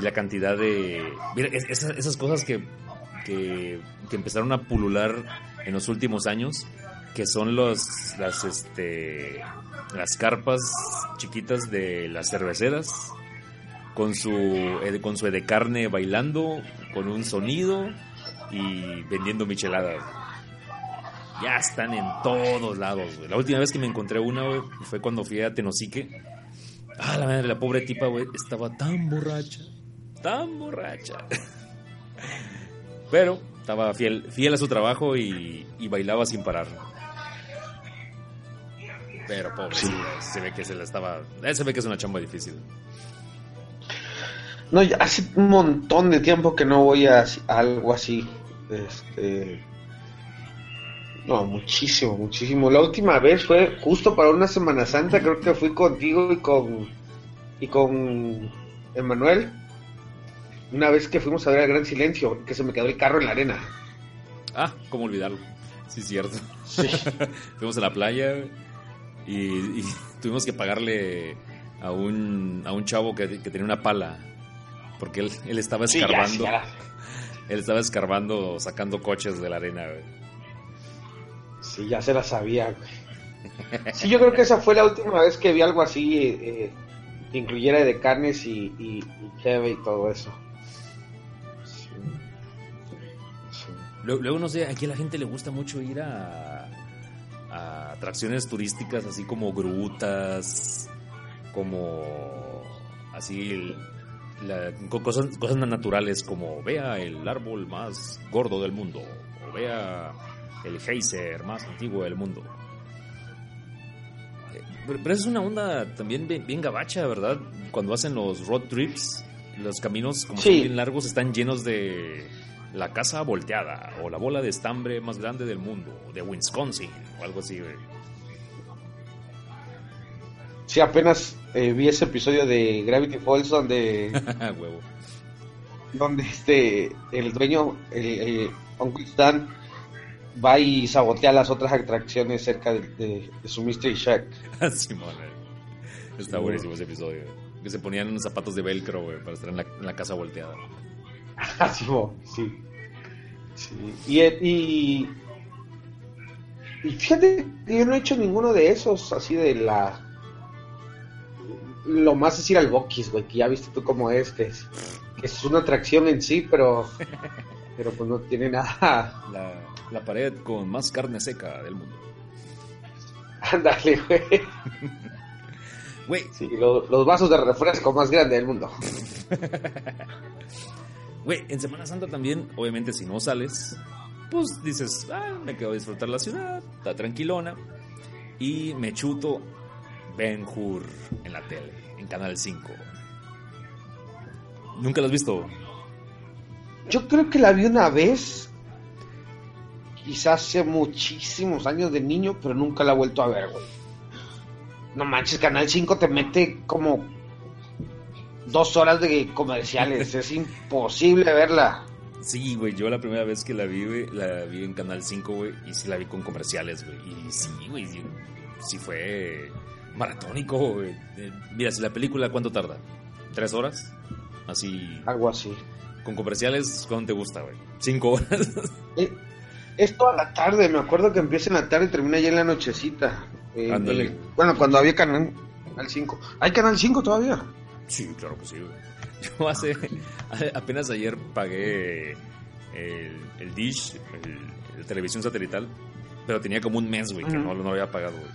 la cantidad de... Mira, esas, cosas que, que, empezaron a pulular en los últimos años, que son los, las, este, las carpas chiquitas de las cerveceras con su, con su carne bailando, con un sonido y vendiendo micheladas. Ya están en todos lados, La última vez que me encontré una, fue cuando fui a Tenosique Ah, la pobre tipa, güey, estaba tan borracha, tan borracha. Pero estaba fiel, fiel a su trabajo y, y bailaba sin parar. Pero pobre, Sí. se ve que se la estaba. eh, Se ve que es una chamba difícil. No, ya hace un montón de tiempo que no voy a, a algo así. Este. No, muchísimo, muchísimo. La última vez fue justo para una Semana Santa, creo que fui contigo y con y con Emanuel. Una vez que fuimos a ver el Gran Silencio, que se me quedó el carro en la arena. Ah, ¿cómo olvidarlo? Sí, es cierto. Fuimos a la playa y, y tuvimos que pagarle a un, a un chavo que, que tenía una pala. Porque él, él estaba Sí, ya, escarbando. sí, ya. Él estaba escarbando, sacando coches de la arena. güey. Sí, ya se la sabía, güey. Sí, yo creo que esa fue la última vez que vi algo así eh, eh, que incluyera de carnes y, y, y cheve y todo eso. Luego, no sé, aquí a la gente le gusta mucho ir a, a atracciones turísticas, así como grutas, como así la- co- cosas, cosas naturales, como vea el árbol más gordo del mundo, o vea el geyser más antiguo del mundo. Eh, Pero, es una onda también bien, bien gabacha, ¿verdad? Cuando hacen los road trips, los caminos como Sí. son bien largos están llenos de la casa volteada o la bola de estambre más grande del mundo, de Wisconsin o algo así, güey. Sí, apenas eh, vi ese episodio de Gravity Falls donde, Huevo. donde este el dueño, el, Uncle Stan, va y sabotea las otras atracciones cerca de, de- de su Mystery Shack. Simón, güey. Está Sí. buenísimo ese episodio. Que se ponían unos zapatos de velcro, güey, para estar en la, en la casa volteada. Así, sí. Sí. Y, y, y fíjate que yo no he hecho ninguno de esos, así de la. Lo más es ir al Bokis, güey, que ya viste tú cómo es, que es, que es una atracción en sí, pero. Pero pues no tiene nada. La, la pared con más carne seca del mundo. Ándale, güey. Güey, Sí, lo- los vasos de refresco más grandes del mundo. Güey, en Semana Santa también, obviamente, si no sales, pues dices, ah, me quedo a disfrutar la ciudad, está tranquilona. Y me chuto Ben Hur en la tele, en Canal 5. ¿Nunca lo has visto? Yo creo que la vi una vez, quizás hace muchísimos años de niño, pero nunca la he vuelto a ver, güey. No manches, Canal 5 te mete como dos horas de comerciales, es imposible verla. Sí, güey, yo la primera vez que la vi, güey, la vi en Canal 5, güey, y sí la vi con comerciales, güey. Y sí, güey, sí, sí fue maratónico, güey. Eh, Mira, si la película, ¿cuánto tarda? ¿Tres horas? Así, Algo así. con comerciales, ¿cuánto te gusta, güey? ¿Cinco horas? Eh, Es toda la tarde, me acuerdo que empieza en la tarde y termina ya en la nochecita. Eh, Ándale. eh, bueno, cuando había Canal, canal 5. ¿Hay Canal 5 todavía? Sí, claro que sí, güey. Yo hace, apenas ayer pagué el, el Dish, el, el televisión satelital, pero tenía como un mes, güey, que no, no lo había pagado, güey.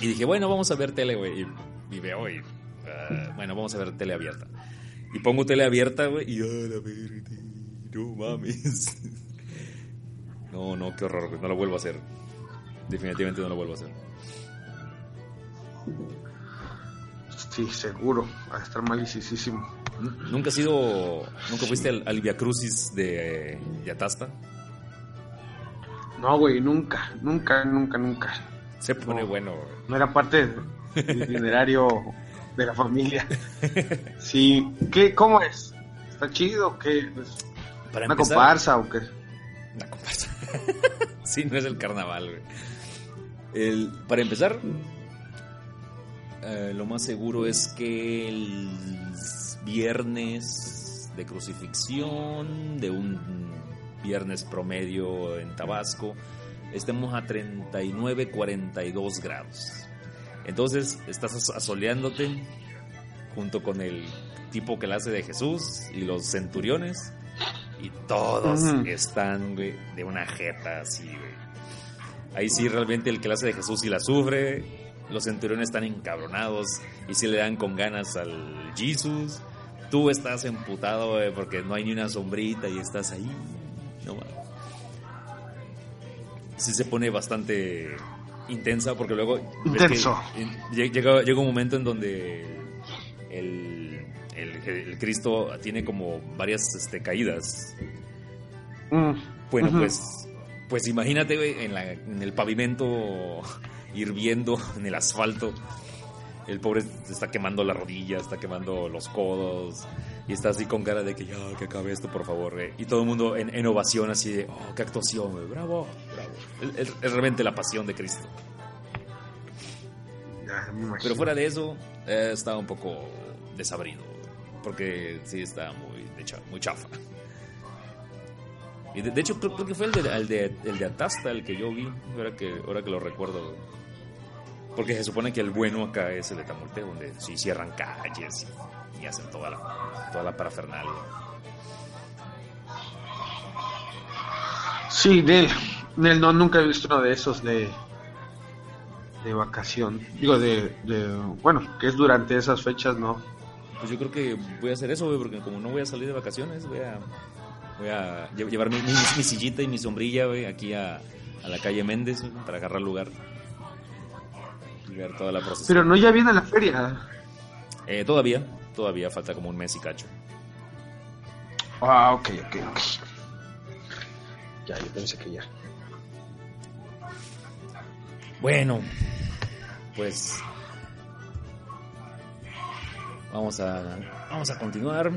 Y dije, bueno, vamos a ver tele, güey, y, y veo, y, ah, bueno, vamos a ver tele abierta. Y pongo tele abierta, güey, y, a la verga, no mames. No, no, qué horror, güey, no lo vuelvo a hacer. Definitivamente no lo vuelvo a hacer. Sí, seguro. Va a estar malicísimo. ¿Nunca has ido, nunca fuiste al, al Via Crucis de Yatasta? No, güey, nunca, nunca, nunca, nunca. Se pone No. bueno, güey. No era parte del itinerario de la familia. Sí, ¿qué, ¿cómo es? ¿Está chido o qué? Pues, Para ¿Una empezar, comparsa o qué? Una comparsa. sí, no es el carnaval, güey. El- para empezar, eh, lo más seguro es que el viernes de crucifixión, de un viernes promedio en Tabasco, estemos a 39, 42 grados. Entonces, estás as- asoleándote junto con el tipo que la hace de Jesús y los centuriones. Y todos están, güey, de una jeta así, güey. Ahí sí, realmente el que la hace de Jesús sí la sufre. Los centuriones están encabronados y si le dan con ganas al Jesus. Tú estás emputado porque no hay ni una sombrita y estás ahí. No Sí se pone bastante intensa porque luego... Intenso. llega, llega un momento en donde el, el, Cristo tiene como varias este, caídas. Mm. Bueno, pues, pues imagínate, en, en el pavimento hirviendo, en el asfalto. El pobre está quemando la rodilla, está quemando los codos y está así con cara de que ya, que acabe esto, por favor. Eh. Y todo el mundo en, ovación así de, oh, qué actuación, bravo, bravo. Es, realmente la pasión de Cristo. Pero fuera de eso, eh, está un poco desabrido. Porque sí está muy, muy chafa. Y de, hecho, creo, que fue el de, el de, el, de, Atasta el que yo vi, ahora que, ahora que lo recuerdo. Porque se supone que el bueno acá es el de donde sí cierran calles y, hacen toda la, toda la parafernalia. Sí, de, de, no, nunca he visto uno de esos de, de vacación. Digo, de, de, bueno, que es durante esas fechas, ¿no? Pues yo creo que voy a hacer eso, porque como no voy a salir de vacaciones, voy a, voy a llevar mi, sillita y mi sombrilla, aquí a, la calle Méndez para agarrar lugar. Toda la Pero no ya viene la feria. Eh, todavía, todavía falta como un mes y cacho. Ah, ok, ok, ok. Ya, yo pensé que ya. Bueno, pues Vamos a, vamos a continuar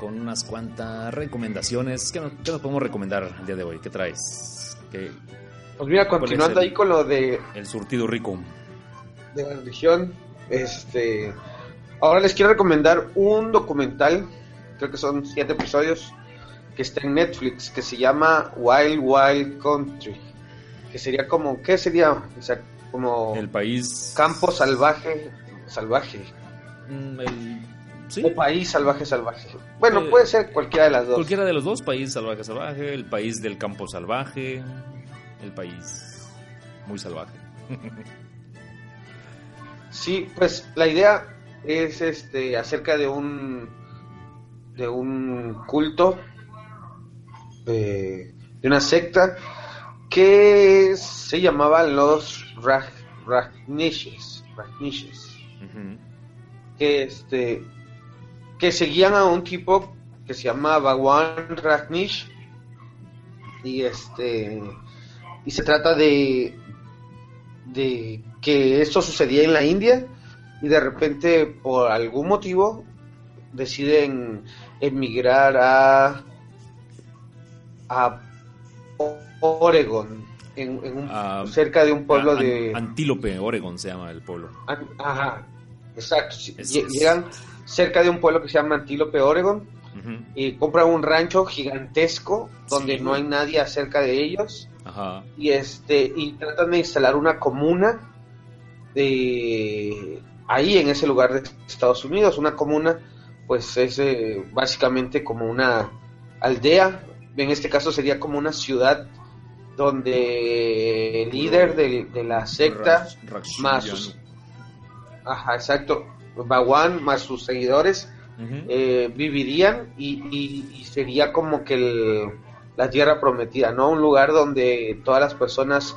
con unas cuantas recomendaciones. ¿Qué nos, podemos recomendar el día de hoy? ¿Qué traes? ¿Qué, pues mira, continuando ahí con lo de... El surtido rico. De la religión, este... Ahora les quiero recomendar un documental, creo que son siete episodios, que está en Netflix, que se llama Wild Wild Country. Que sería como, ¿qué sería? O sea, como... El país... Campo salvaje, salvaje. Mm, el, país salvaje salvaje. Bueno, eh, puede ser cualquiera de las dos. Cualquiera de los dos, país salvaje salvaje, el país del campo salvaje, el país muy salvaje. sí, pues la idea es este acerca de un de un culto de, una secta que se llamaba los Ragnishes que este que seguían a un tipo que se llamaba Juan Ragnish y este y se trata de de que esto sucedía en la India y de repente por algún motivo deciden emigrar a a Oregon en, un, cerca de un pueblo de Antílope Oregon se llama el pueblo ajá Exacto. Llegan cerca de un pueblo que se llama Antílope, Oregon, y compran un rancho gigantesco donde no hay nadie cerca de ellos. Y este y tratan de instalar una comuna de ahí en ese lugar de Estados Unidos. Una comuna, pues es eh, básicamente como una aldea. En este caso sería como una ciudad donde el líder de, la secta más Ajá, exacto. Baguán más sus seguidores eh, vivirían y, sería como que la tierra prometida, ¿no? Un lugar donde todas las personas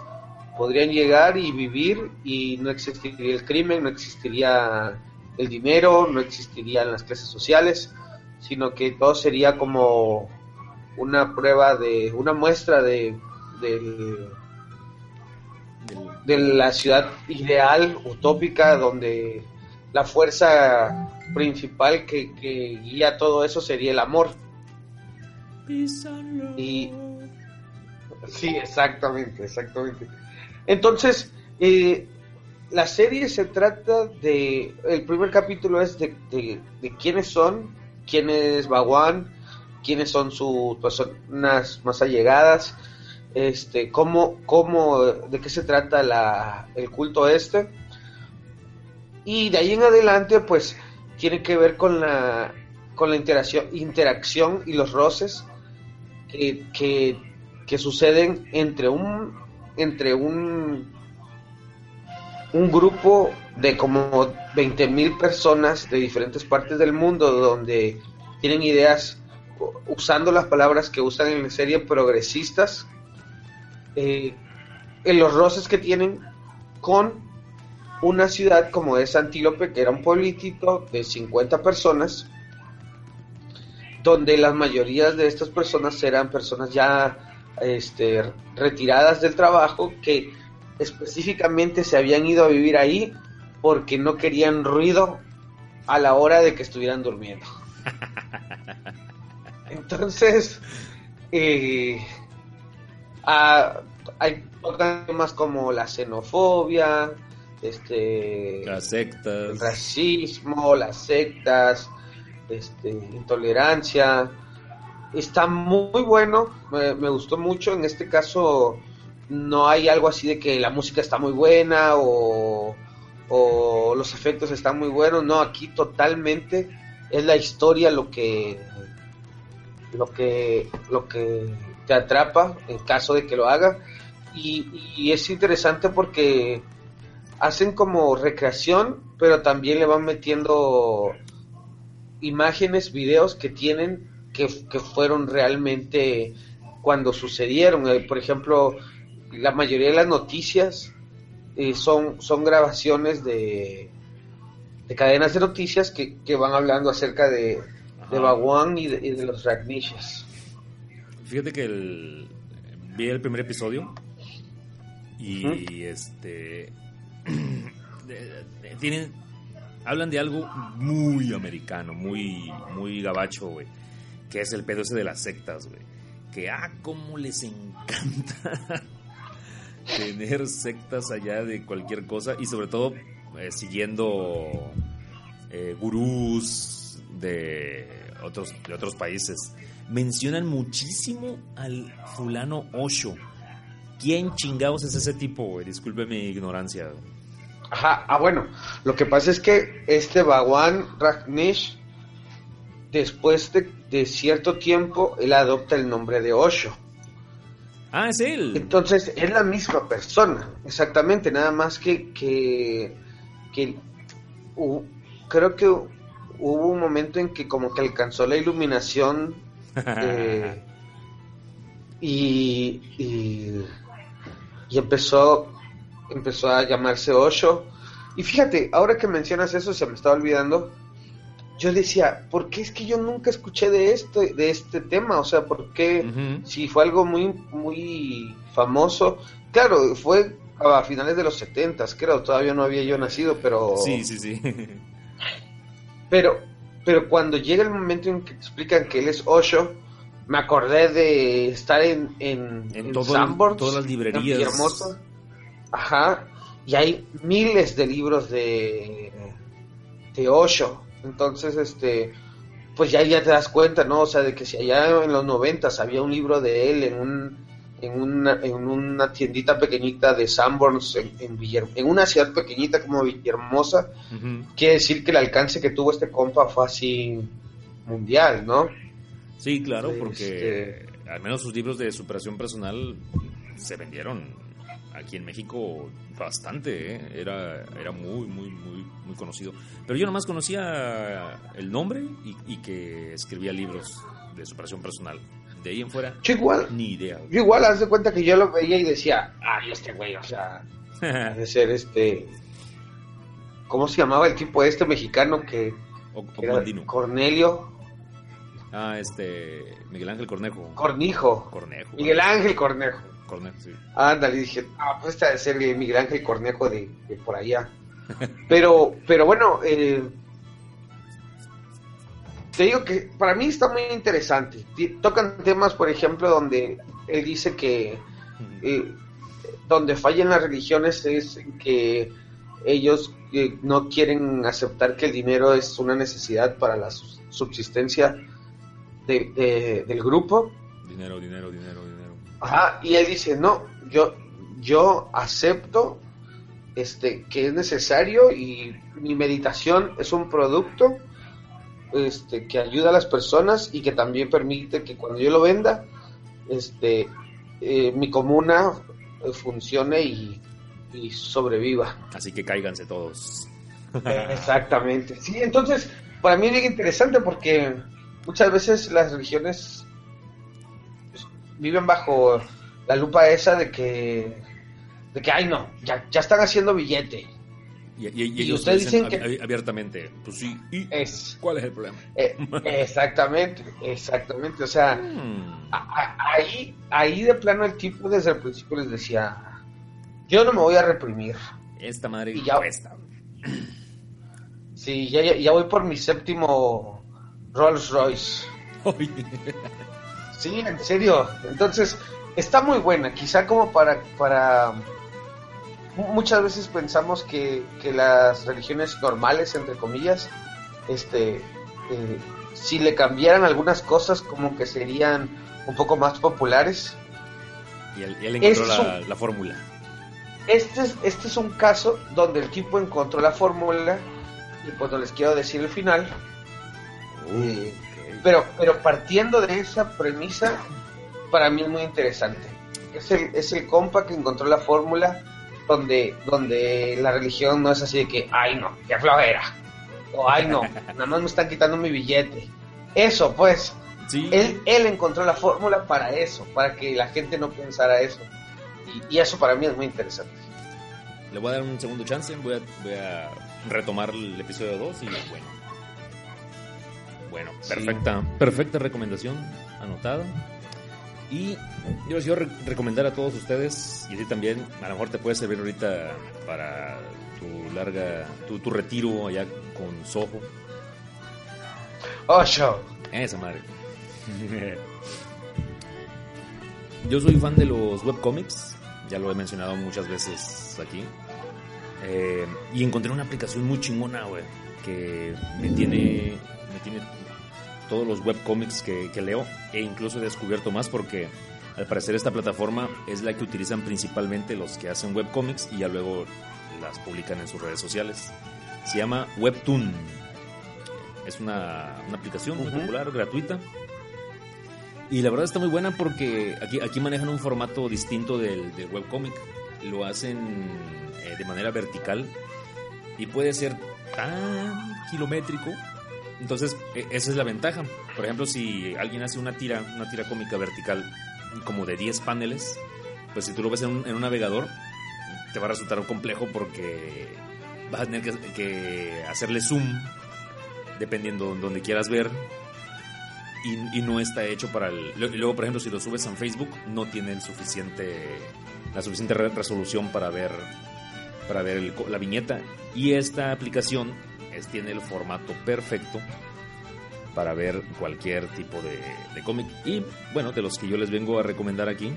podrían llegar y vivir y no existiría el crimen, no existiría el dinero, no existirían las clases sociales, sino que todo sería como una prueba de, una muestra de, del de la ciudad ideal, utópica, donde la fuerza principal que, guía todo eso sería el amor. Y sí, exactamente, exactamente. Entonces, eh, la serie se trata de, el primer capítulo es de, de, quiénes son, quién es Baguán, quiénes son sus personas más allegadas, este, cómo, cómo, de qué se trata la, el culto este. Y de ahí en adelante, pues, tiene que ver con la, con la interacción, interacción y los roces que, que, suceden entre un, entre un, un grupo de como 20 mil personas de diferentes partes del mundo donde tienen ideas usando las palabras que usan en la serie progresistas, eh, en los roces que tienen con una ciudad como es Antílope, que era un pueblito de 50 personas, donde las mayorías de estas personas eran personas ya este, retiradas del trabajo que específicamente se habían ido a vivir ahí porque no querían ruido a la hora de que estuvieran durmiendo. Entonces, eh, hay temas como la xenofobia, este, las sectas, el racismo, las sectas, este, intolerancia. Está muy bueno, me, gustó mucho. En este caso, no hay algo así de que la música está muy buena o, o los efectos están muy buenos. No, aquí totalmente es la historia lo que lo que lo que te atrapa en caso de que lo haga y, y es interesante porque hacen como recreación pero también le van metiendo imágenes, videos que tienen que, fueron realmente cuando sucedieron. Eh, por ejemplo, la mayoría de las noticias eh, son, son grabaciones de, de cadenas de noticias que, van hablando acerca de, de Baguán y de, los Ragnishes. Fíjate que el, vi el primer episodio y este tienen hablan de algo muy americano, muy, muy gabacho, güey. Que es el pedo ese de las sectas, güey. Que, ah, cómo les encanta tener sectas allá de cualquier cosa y sobre todo eh, siguiendo eh, gurús de otros, de otros países. Mencionan muchísimo al fulano Osho. ¿Quién chingados es ese tipo, güey? Disculpe mi ignorancia. Ajá, ah, bueno, lo que pasa es que este Bhagwan Rajneesh, después de, cierto tiempo, él adopta el nombre de Osho. Ah, es él. Entonces, es la misma persona, exactamente, nada más que, que, creo que hubo un momento en que como que alcanzó la iluminación eh, y, y, y empezó empezó a llamarse Osho. Y fíjate, ahora que mencionas eso, se me estaba olvidando. Yo decía, ¿por qué es que yo nunca escuché de este, de este tema? O sea, ¿por qué si fue algo muy, muy famoso? Claro, fue a finales de los 70, creo, todavía no había yo nacido, pero... Sí, sí, sí. pero, pero cuando llega el momento en que explican que él es Osho, me acordé de estar en, en, en, todas las librerías. Ajá. Y hay miles de libros de, de Osho. Entonces, este, pues ya, ya te das cuenta, ¿no? O sea, de que si allá en los noventas había un libro de él en un en una, en una tiendita pequeñita de Sanborns en, en, en una ciudad pequeñita como Villahermosa, quiere decir que el alcance que tuvo este compa fue así mundial, ¿no? Sí, claro, porque este al menos sus libros de superación personal se vendieron aquí en México bastante, ¿eh? era, era muy, muy, muy, muy conocido. Pero yo nomás conocía el nombre y, que escribía libros de superación personal. De ahí en fuera, igual, ni idea. Yo igual, haz de cuenta que yo lo veía y decía, ay, este güey, o sea, de ser este... ¿Cómo se llamaba el tipo este mexicano que... Cornelio. Ah, este... Miguel Ángel Cornejo. Cornijo. Cornejo. Miguel Ángel Cornejo. Cornejo, sí. Ándale, dije, ah, pues esta debe ser Miguel Ángel Cornejo de, por allá. pero, pero bueno, eh, te digo que para mí está muy interesante. Tocan temas, por ejemplo, donde él dice que eh, donde fallan las religiones es que ellos eh, no quieren aceptar que el dinero es una necesidad para la subsistencia del grupo. Dinero, dinero, dinero, dinero. Ajá, y él dice, no, yo, yo acepto este, que es necesario y mi meditación es un producto este, que ayuda a las personas y que también permite que cuando yo lo venda, este, eh, mi comuna funcione y, y sobreviva. Así que cáiganse todos. Exactamente. Sí, entonces, para mí es bien interesante porque muchas veces las religiones viven bajo la lupa esa de que, de que, ay no, ya, ya están haciendo billete. Y, ustedes dicen que abiertamente, pues sí, ¿y es, cuál es el problema? Eh, exactamente, exactamente. O sea, hmm. ahí, ahí de plano el tipo desde el principio les decía, yo no me voy a reprimir. Esta madre y ya, cuesta. Sí, ya, ya, voy por mi séptimo Rolls Royce. sí, en serio. Entonces, está muy buena. Quizá como para, para muchas veces pensamos que, las religiones normales, entre comillas, este, eh, si le cambiaran algunas cosas, como que serían un poco más populares. Y él, encontró la, la, fórmula. Este es, este es un caso donde el tipo encontró la fórmula, y pues no les quiero decir el final. Eh, pero, pero partiendo de esa premisa, para mí es muy interesante. Es el, es el compa que encontró la fórmula donde, donde la religión no es así de que, ay no, qué flojera. O ay no, nada más me están quitando mi billete. Eso, pues. Él, él encontró la fórmula para eso, para que la gente no pensara eso. Y, eso para mí es muy interesante. Le voy a dar un segundo chance, voy a, voy a retomar el episodio 2 y bueno. Bueno, perfecta, perfecta recomendación anotada. Y yo les quiero recomendar a todos ustedes, y a ti también, a lo mejor te puede servir ahorita para tu larga, tu, tu retiro allá con Soho. Oh, show. Esa madre. yo soy fan de los webcomics, ya lo he mencionado muchas veces aquí. Eh, y encontré una aplicación muy chingona, güey, que me tiene, me tiene todos los webcomics que, que leo e incluso he descubierto más porque al parecer esta plataforma es la que utilizan principalmente los que hacen webcomics y ya luego las publican en sus redes sociales. Se llama Webtoon. Es una, una aplicación muy popular, gratuita. Y la verdad está muy buena porque aquí, aquí manejan un formato distinto del, del webcomic. Lo hacen eh, de manera vertical y puede ser tan kilométrico entonces, e, esa es la ventaja. Por ejemplo, si alguien hace una tira, una tira cómica vertical como de 10 paneles, pues si tú lo ves en un, navegador, te va a resultar complejo porque vas a tener que, hacerle zoom dependiendo de donde quieras ver y, no está hecho para el... luego, por ejemplo, si lo subes en Facebook, no tiene el suficiente, la suficiente resolución para ver, para ver la viñeta. Y esta aplicación tiene el formato perfecto para ver cualquier tipo de, cómic. Y bueno, de los que yo les vengo a recomendar aquí,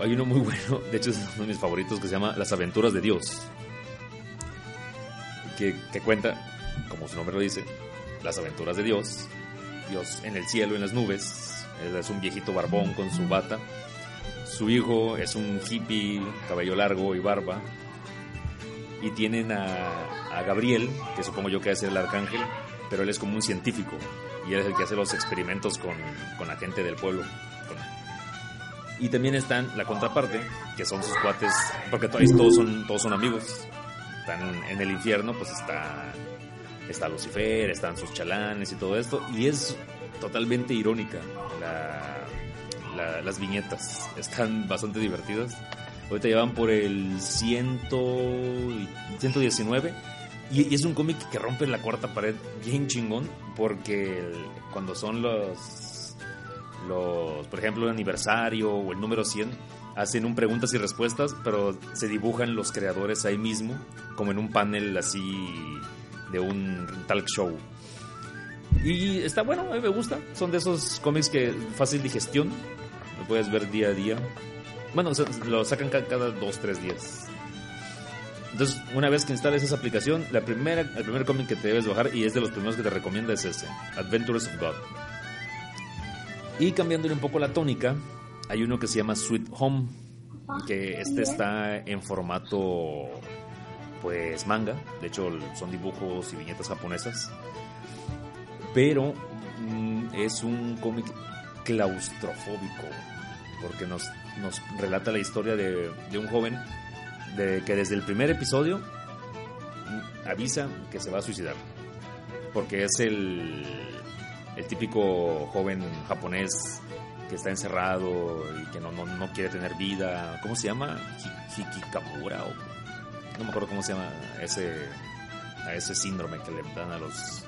hay uno muy bueno, de hecho es uno de mis favoritos, que se llama Las aventuras de Dios. Que, que cuenta, como su nombre lo dice, las aventuras de Dios. Dios en el cielo, en las nubes. Es un viejito barbón con su bata. Su hijo es un hippie, cabello largo y barba. Y tienen a, a Gabriel, que supongo yo que es el arcángel, pero él es como un científico y él es el que hace los experimentos con, con la gente del pueblo. Y también están la contraparte, que son sus cuates, porque todos son, todos son amigos. Están en el infierno, pues está, está Lucifer, están sus chalanes y todo esto. Y es totalmente irónica las viñetas. Están bastante divertidas. Ahorita llevan por el 100, 119 y, es un cómic que rompe la cuarta pared bien chingón, porque cuando son los, los, por ejemplo, el aniversario o el número 100, hacen un preguntas y respuestas, pero se dibujan los creadores ahí mismo, como en un panel así de un talk show. Y está bueno, a mí me gusta. Son de esos cómics que fácil digestión, lo puedes ver día a día. Bueno, lo sacan cada dos, tres días. Entonces, una vez que instales esa aplicación, la primera, el primer cómic que te debes bajar y es de los primeros que te recomienda es ese, Adventures of God. Y cambiándole un poco la tónica, hay uno que se llama Sweet Home, que este está en formato pues manga, de hecho son dibujos y viñetas japonesas, pero mm, es un cómic claustrofóbico, porque nos, nos relata la historia de, de un joven de que desde el primer episodio avisa que se va a suicidar. Porque es el, el típico joven japonés que está encerrado y que no, no, no quiere tener vida. ¿Cómo se llama? Hikikamura o no me acuerdo cómo se llama ese ese síndrome que le dan a los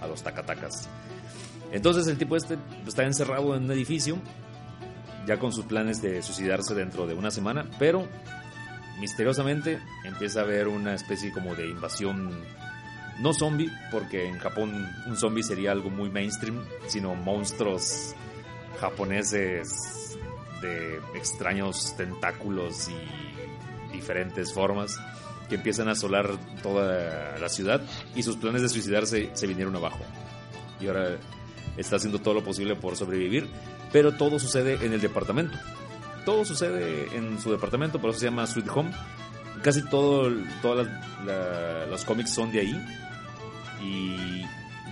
a los takatakas. Entonces el tipo este está encerrado en un edificio ya con sus planes de suicidarse dentro de una semana, pero misteriosamente empieza a haber una especie como de invasión no zombie, porque en Japón un zombie sería algo muy mainstream, sino monstruos japoneses de extraños tentáculos y diferentes formas que empiezan a asolar toda la ciudad y sus planes de suicidarse se vinieron abajo. Y ahora está haciendo todo lo posible por sobrevivir, pero todo sucede en el departamento. Todo sucede en su departamento, por eso se llama Sweet Home. Casi todo, todos los cómics son de ahí. Y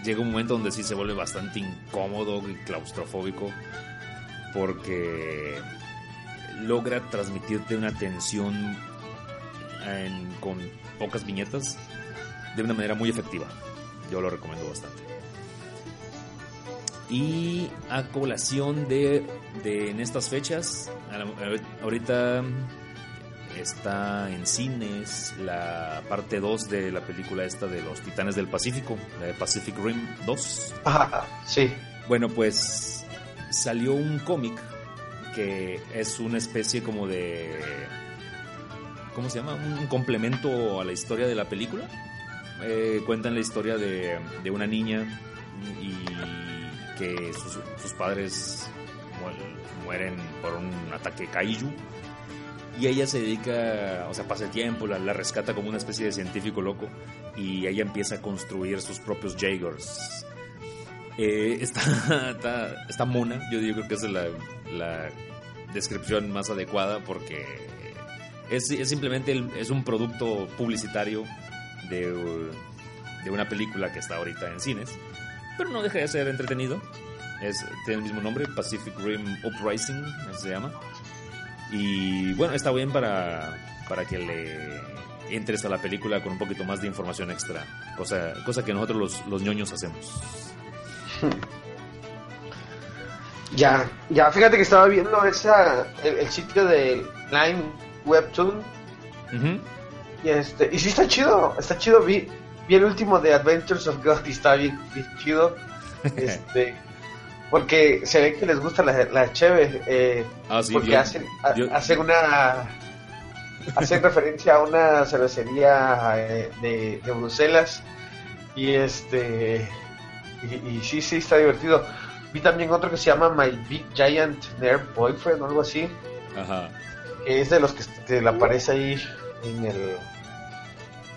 llega un momento donde sí se vuelve bastante incómodo y claustrofóbico porque logra transmitirte una tensión con pocas viñetas de una manera muy efectiva. Yo lo recomiendo bastante. Y a colación de, de en estas fechas, ahorita está en cines la parte 2 de la película esta de los Titanes del Pacífico, la de Pacific Rim 2. Ajá, sí. Bueno, pues salió un cómic que es una especie como de ¿cómo se llama? Un complemento a la historia de la película. Eh, cuentan la historia de, de, una niña y sus, padres mueren por un ataque kaiju. Y ella se dedica, o sea, pasa el tiempo, la, rescata como una especie de científico loco y ella empieza a construir sus propios Jaegers. Eh, está, está, está, mona, yo digo que es la, la descripción más adecuada porque es, simplemente es un producto publicitario de, de, una película que está ahorita en cines, pero no deja de ser entretenido. Es, tiene el mismo nombre, Pacific Rim Uprising, se llama. Y bueno, está bien para, para que le entres a la película con un poquito más de información extra, cosa, cosa que nosotros los, los ñoños hacemos. Ya, ya, fíjate que estaba viendo esa, el, el sitio de Line webtoon. Y este, y sí está chido, está chido. Vi, vi el último de Adventures of God y está bien, chido. Este, porque se ve que les gusta la, la cheve. Eh, ah, porque hacen, hacen una. hacen referencia a una cervecería eh, de, de, Bruselas. Y este. Y, y, sí, sí, está divertido. Vi también otro que se llama My Big Giant Nerd Boyfriend o algo así. Ajá es de los que, te le aparece ahí en el,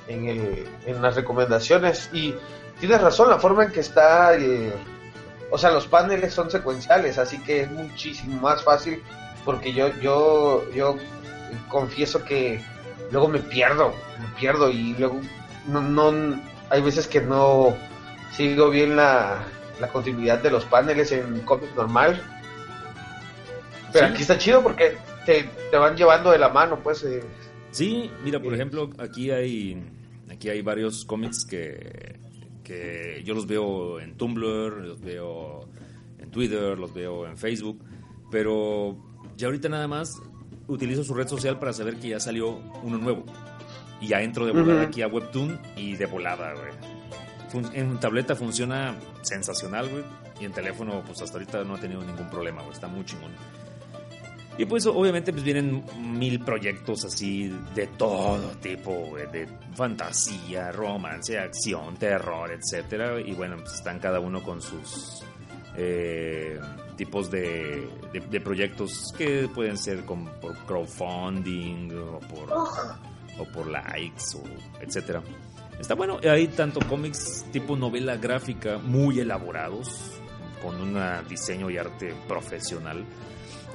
en el en las recomendaciones y tienes razón la forma en que está eh, o sea los paneles son secuenciales así que es muchísimo más fácil porque yo yo yo confieso que luego me pierdo me pierdo y luego no, no hay veces que no sigo bien la, la continuidad de los paneles en cómic normal pero aquí está chido porque te, van llevando de la mano, pues. Eh. Sí, mira, por ejemplo, aquí hay, aquí hay varios cómics que, que yo los veo en Tumblr, los veo en Twitter, los veo en Facebook, pero ya ahorita nada más utilizo su red social para saber que ya salió uno nuevo. Y ya entro de volada aquí a Webtoon y de volada, güey. En tableta funciona sensacional, güey. Y en teléfono, pues hasta ahorita no ha tenido ningún problema, güey. Está muy chingón. Y pues obviamente pues vienen mil proyectos así de todo tipo, de fantasía, romance, acción, terror, etcétera. Y bueno, pues están cada uno con sus eh, tipos de, de, proyectos que pueden ser como por crowdfunding o por, o por likes, o etcétera. Está bueno, hay tanto cómics tipo novela gráfica muy elaborados, con un diseño y arte profesional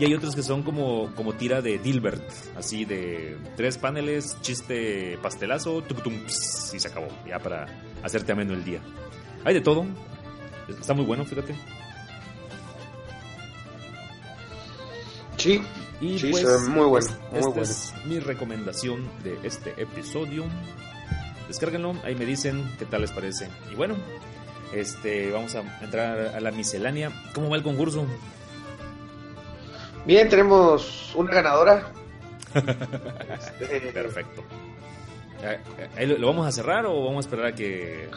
y hay otros que son como, como tira de Dilbert, así de tres paneles, chiste pastelazo, y se acabó, ya para hacerte ameno el día. Hay de todo. Está muy bueno, fíjate. Sí, Y Sí, pues, se ve muy bueno, muy esta bueno. es mi recomendación de este episodio. Descárguenlo, ahí me dicen qué tal les parece. Y bueno, este, vamos a entrar a la miscelánea. ¿Cómo va el concurso? Bien, tenemos una ganadora. Este, Perfecto. Eh, eh, ¿Lo, vamos a cerrar o vamos a esperar a que...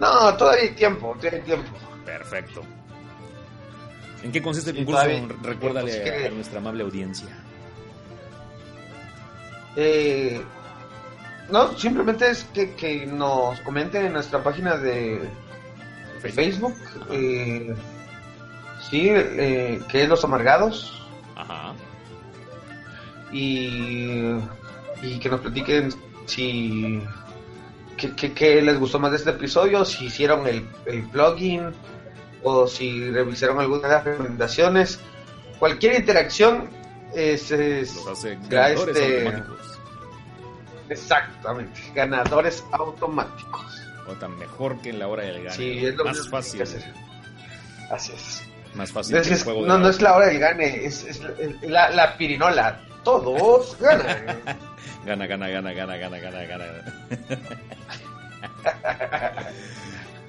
No, todavía hay tiempo, todavía hay tiempo. Perfecto. ¿En qué consiste el concurso? Recuérdale pues, que- a, nuestra amable audiencia. Eh, no, simplemente es que, que nos comenten en nuestra página de de Facebook. eh, sí, eh, que es Los Amargados. Ajá. Y, y que nos platiquen si. qué qué- qué les gustó más de este episodio, si hicieron el, el plugin o si revisaron algunas de las recomendaciones. Cualquier interacción es, es- Los hace será ganadores este- automáticos. exactamente ganadores automáticos. O tan mejor que en la hora del gane. Sí, es lo más fácil. hay que hacer. Así es. Más fácil Es- que el es- juego de no, no es la hora del gane, es, es la, la pirinola. Todos ganan. Gana, gana, gana, gana, gana, gana, gana.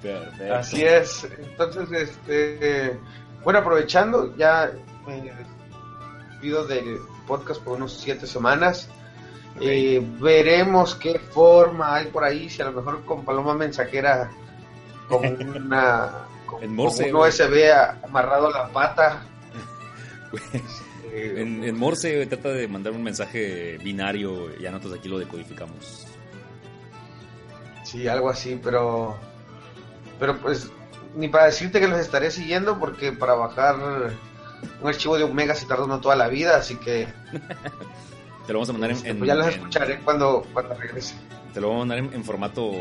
Perfecto. Así es. Entonces, este, bueno, aprovechando, ya me despido del podcast por unos siete semanas. Eh, veremos qué forma hay por ahí, si a lo mejor con paloma mensajera, con una con, En Morse, con un USB amarrado a la pata. En, en Morse trata de mandar un mensaje binario y ya nosotros aquí lo decodificamos. Sí, algo así, pero pero pues ni para decirte que los estaré siguiendo porque para bajar un archivo de un mega se tarda uno toda la vida, así que Te lo vamos a mandar en, este, en- pues ya los escucharé cuando cuando regrese. Te lo vamos a mandar en, en formato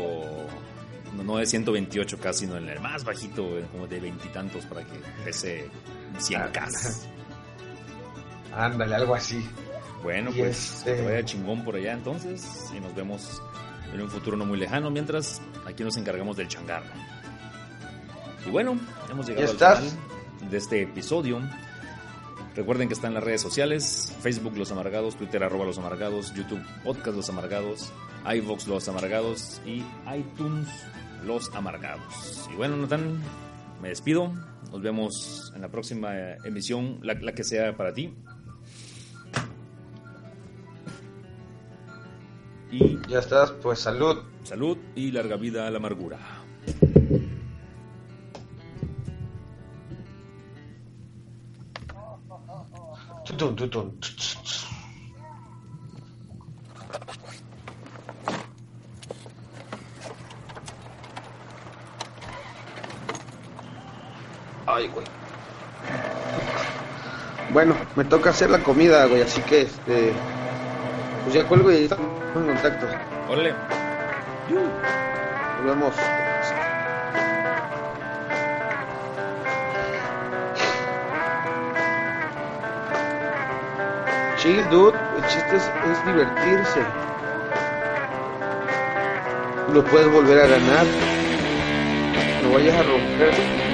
no, no de 128 casi, sino en el más bajito, como de veintitantos para que pese 100k. Ándale, algo así. Bueno, Y pues este- que vaya chingón por allá entonces y nos vemos en un futuro no muy lejano. Mientras, aquí nos encargamos del changarro. Y bueno, hemos llegado al final de este episodio. Recuerden que están en las redes sociales, Facebook Los Amargados, Twitter arroba Los Amargados, YouTube Podcast Los Amargados, iVox Los Amargados y iTunes Los Amargados. Y bueno, Nathan, me despido. Nos vemos en la próxima eh, emisión, la, la que sea para ti. Y Ya estás, pues salud. salud y larga vida a la amargura. Ay, güey. Bueno, me toca hacer la comida, güey, así que este. Pues ya cuelgo y estamos en contacto. Órale. Nos vemos. Chill, dude. El chiste es, es divertirse. Lo puedes volver a ganar. No vayas a romper.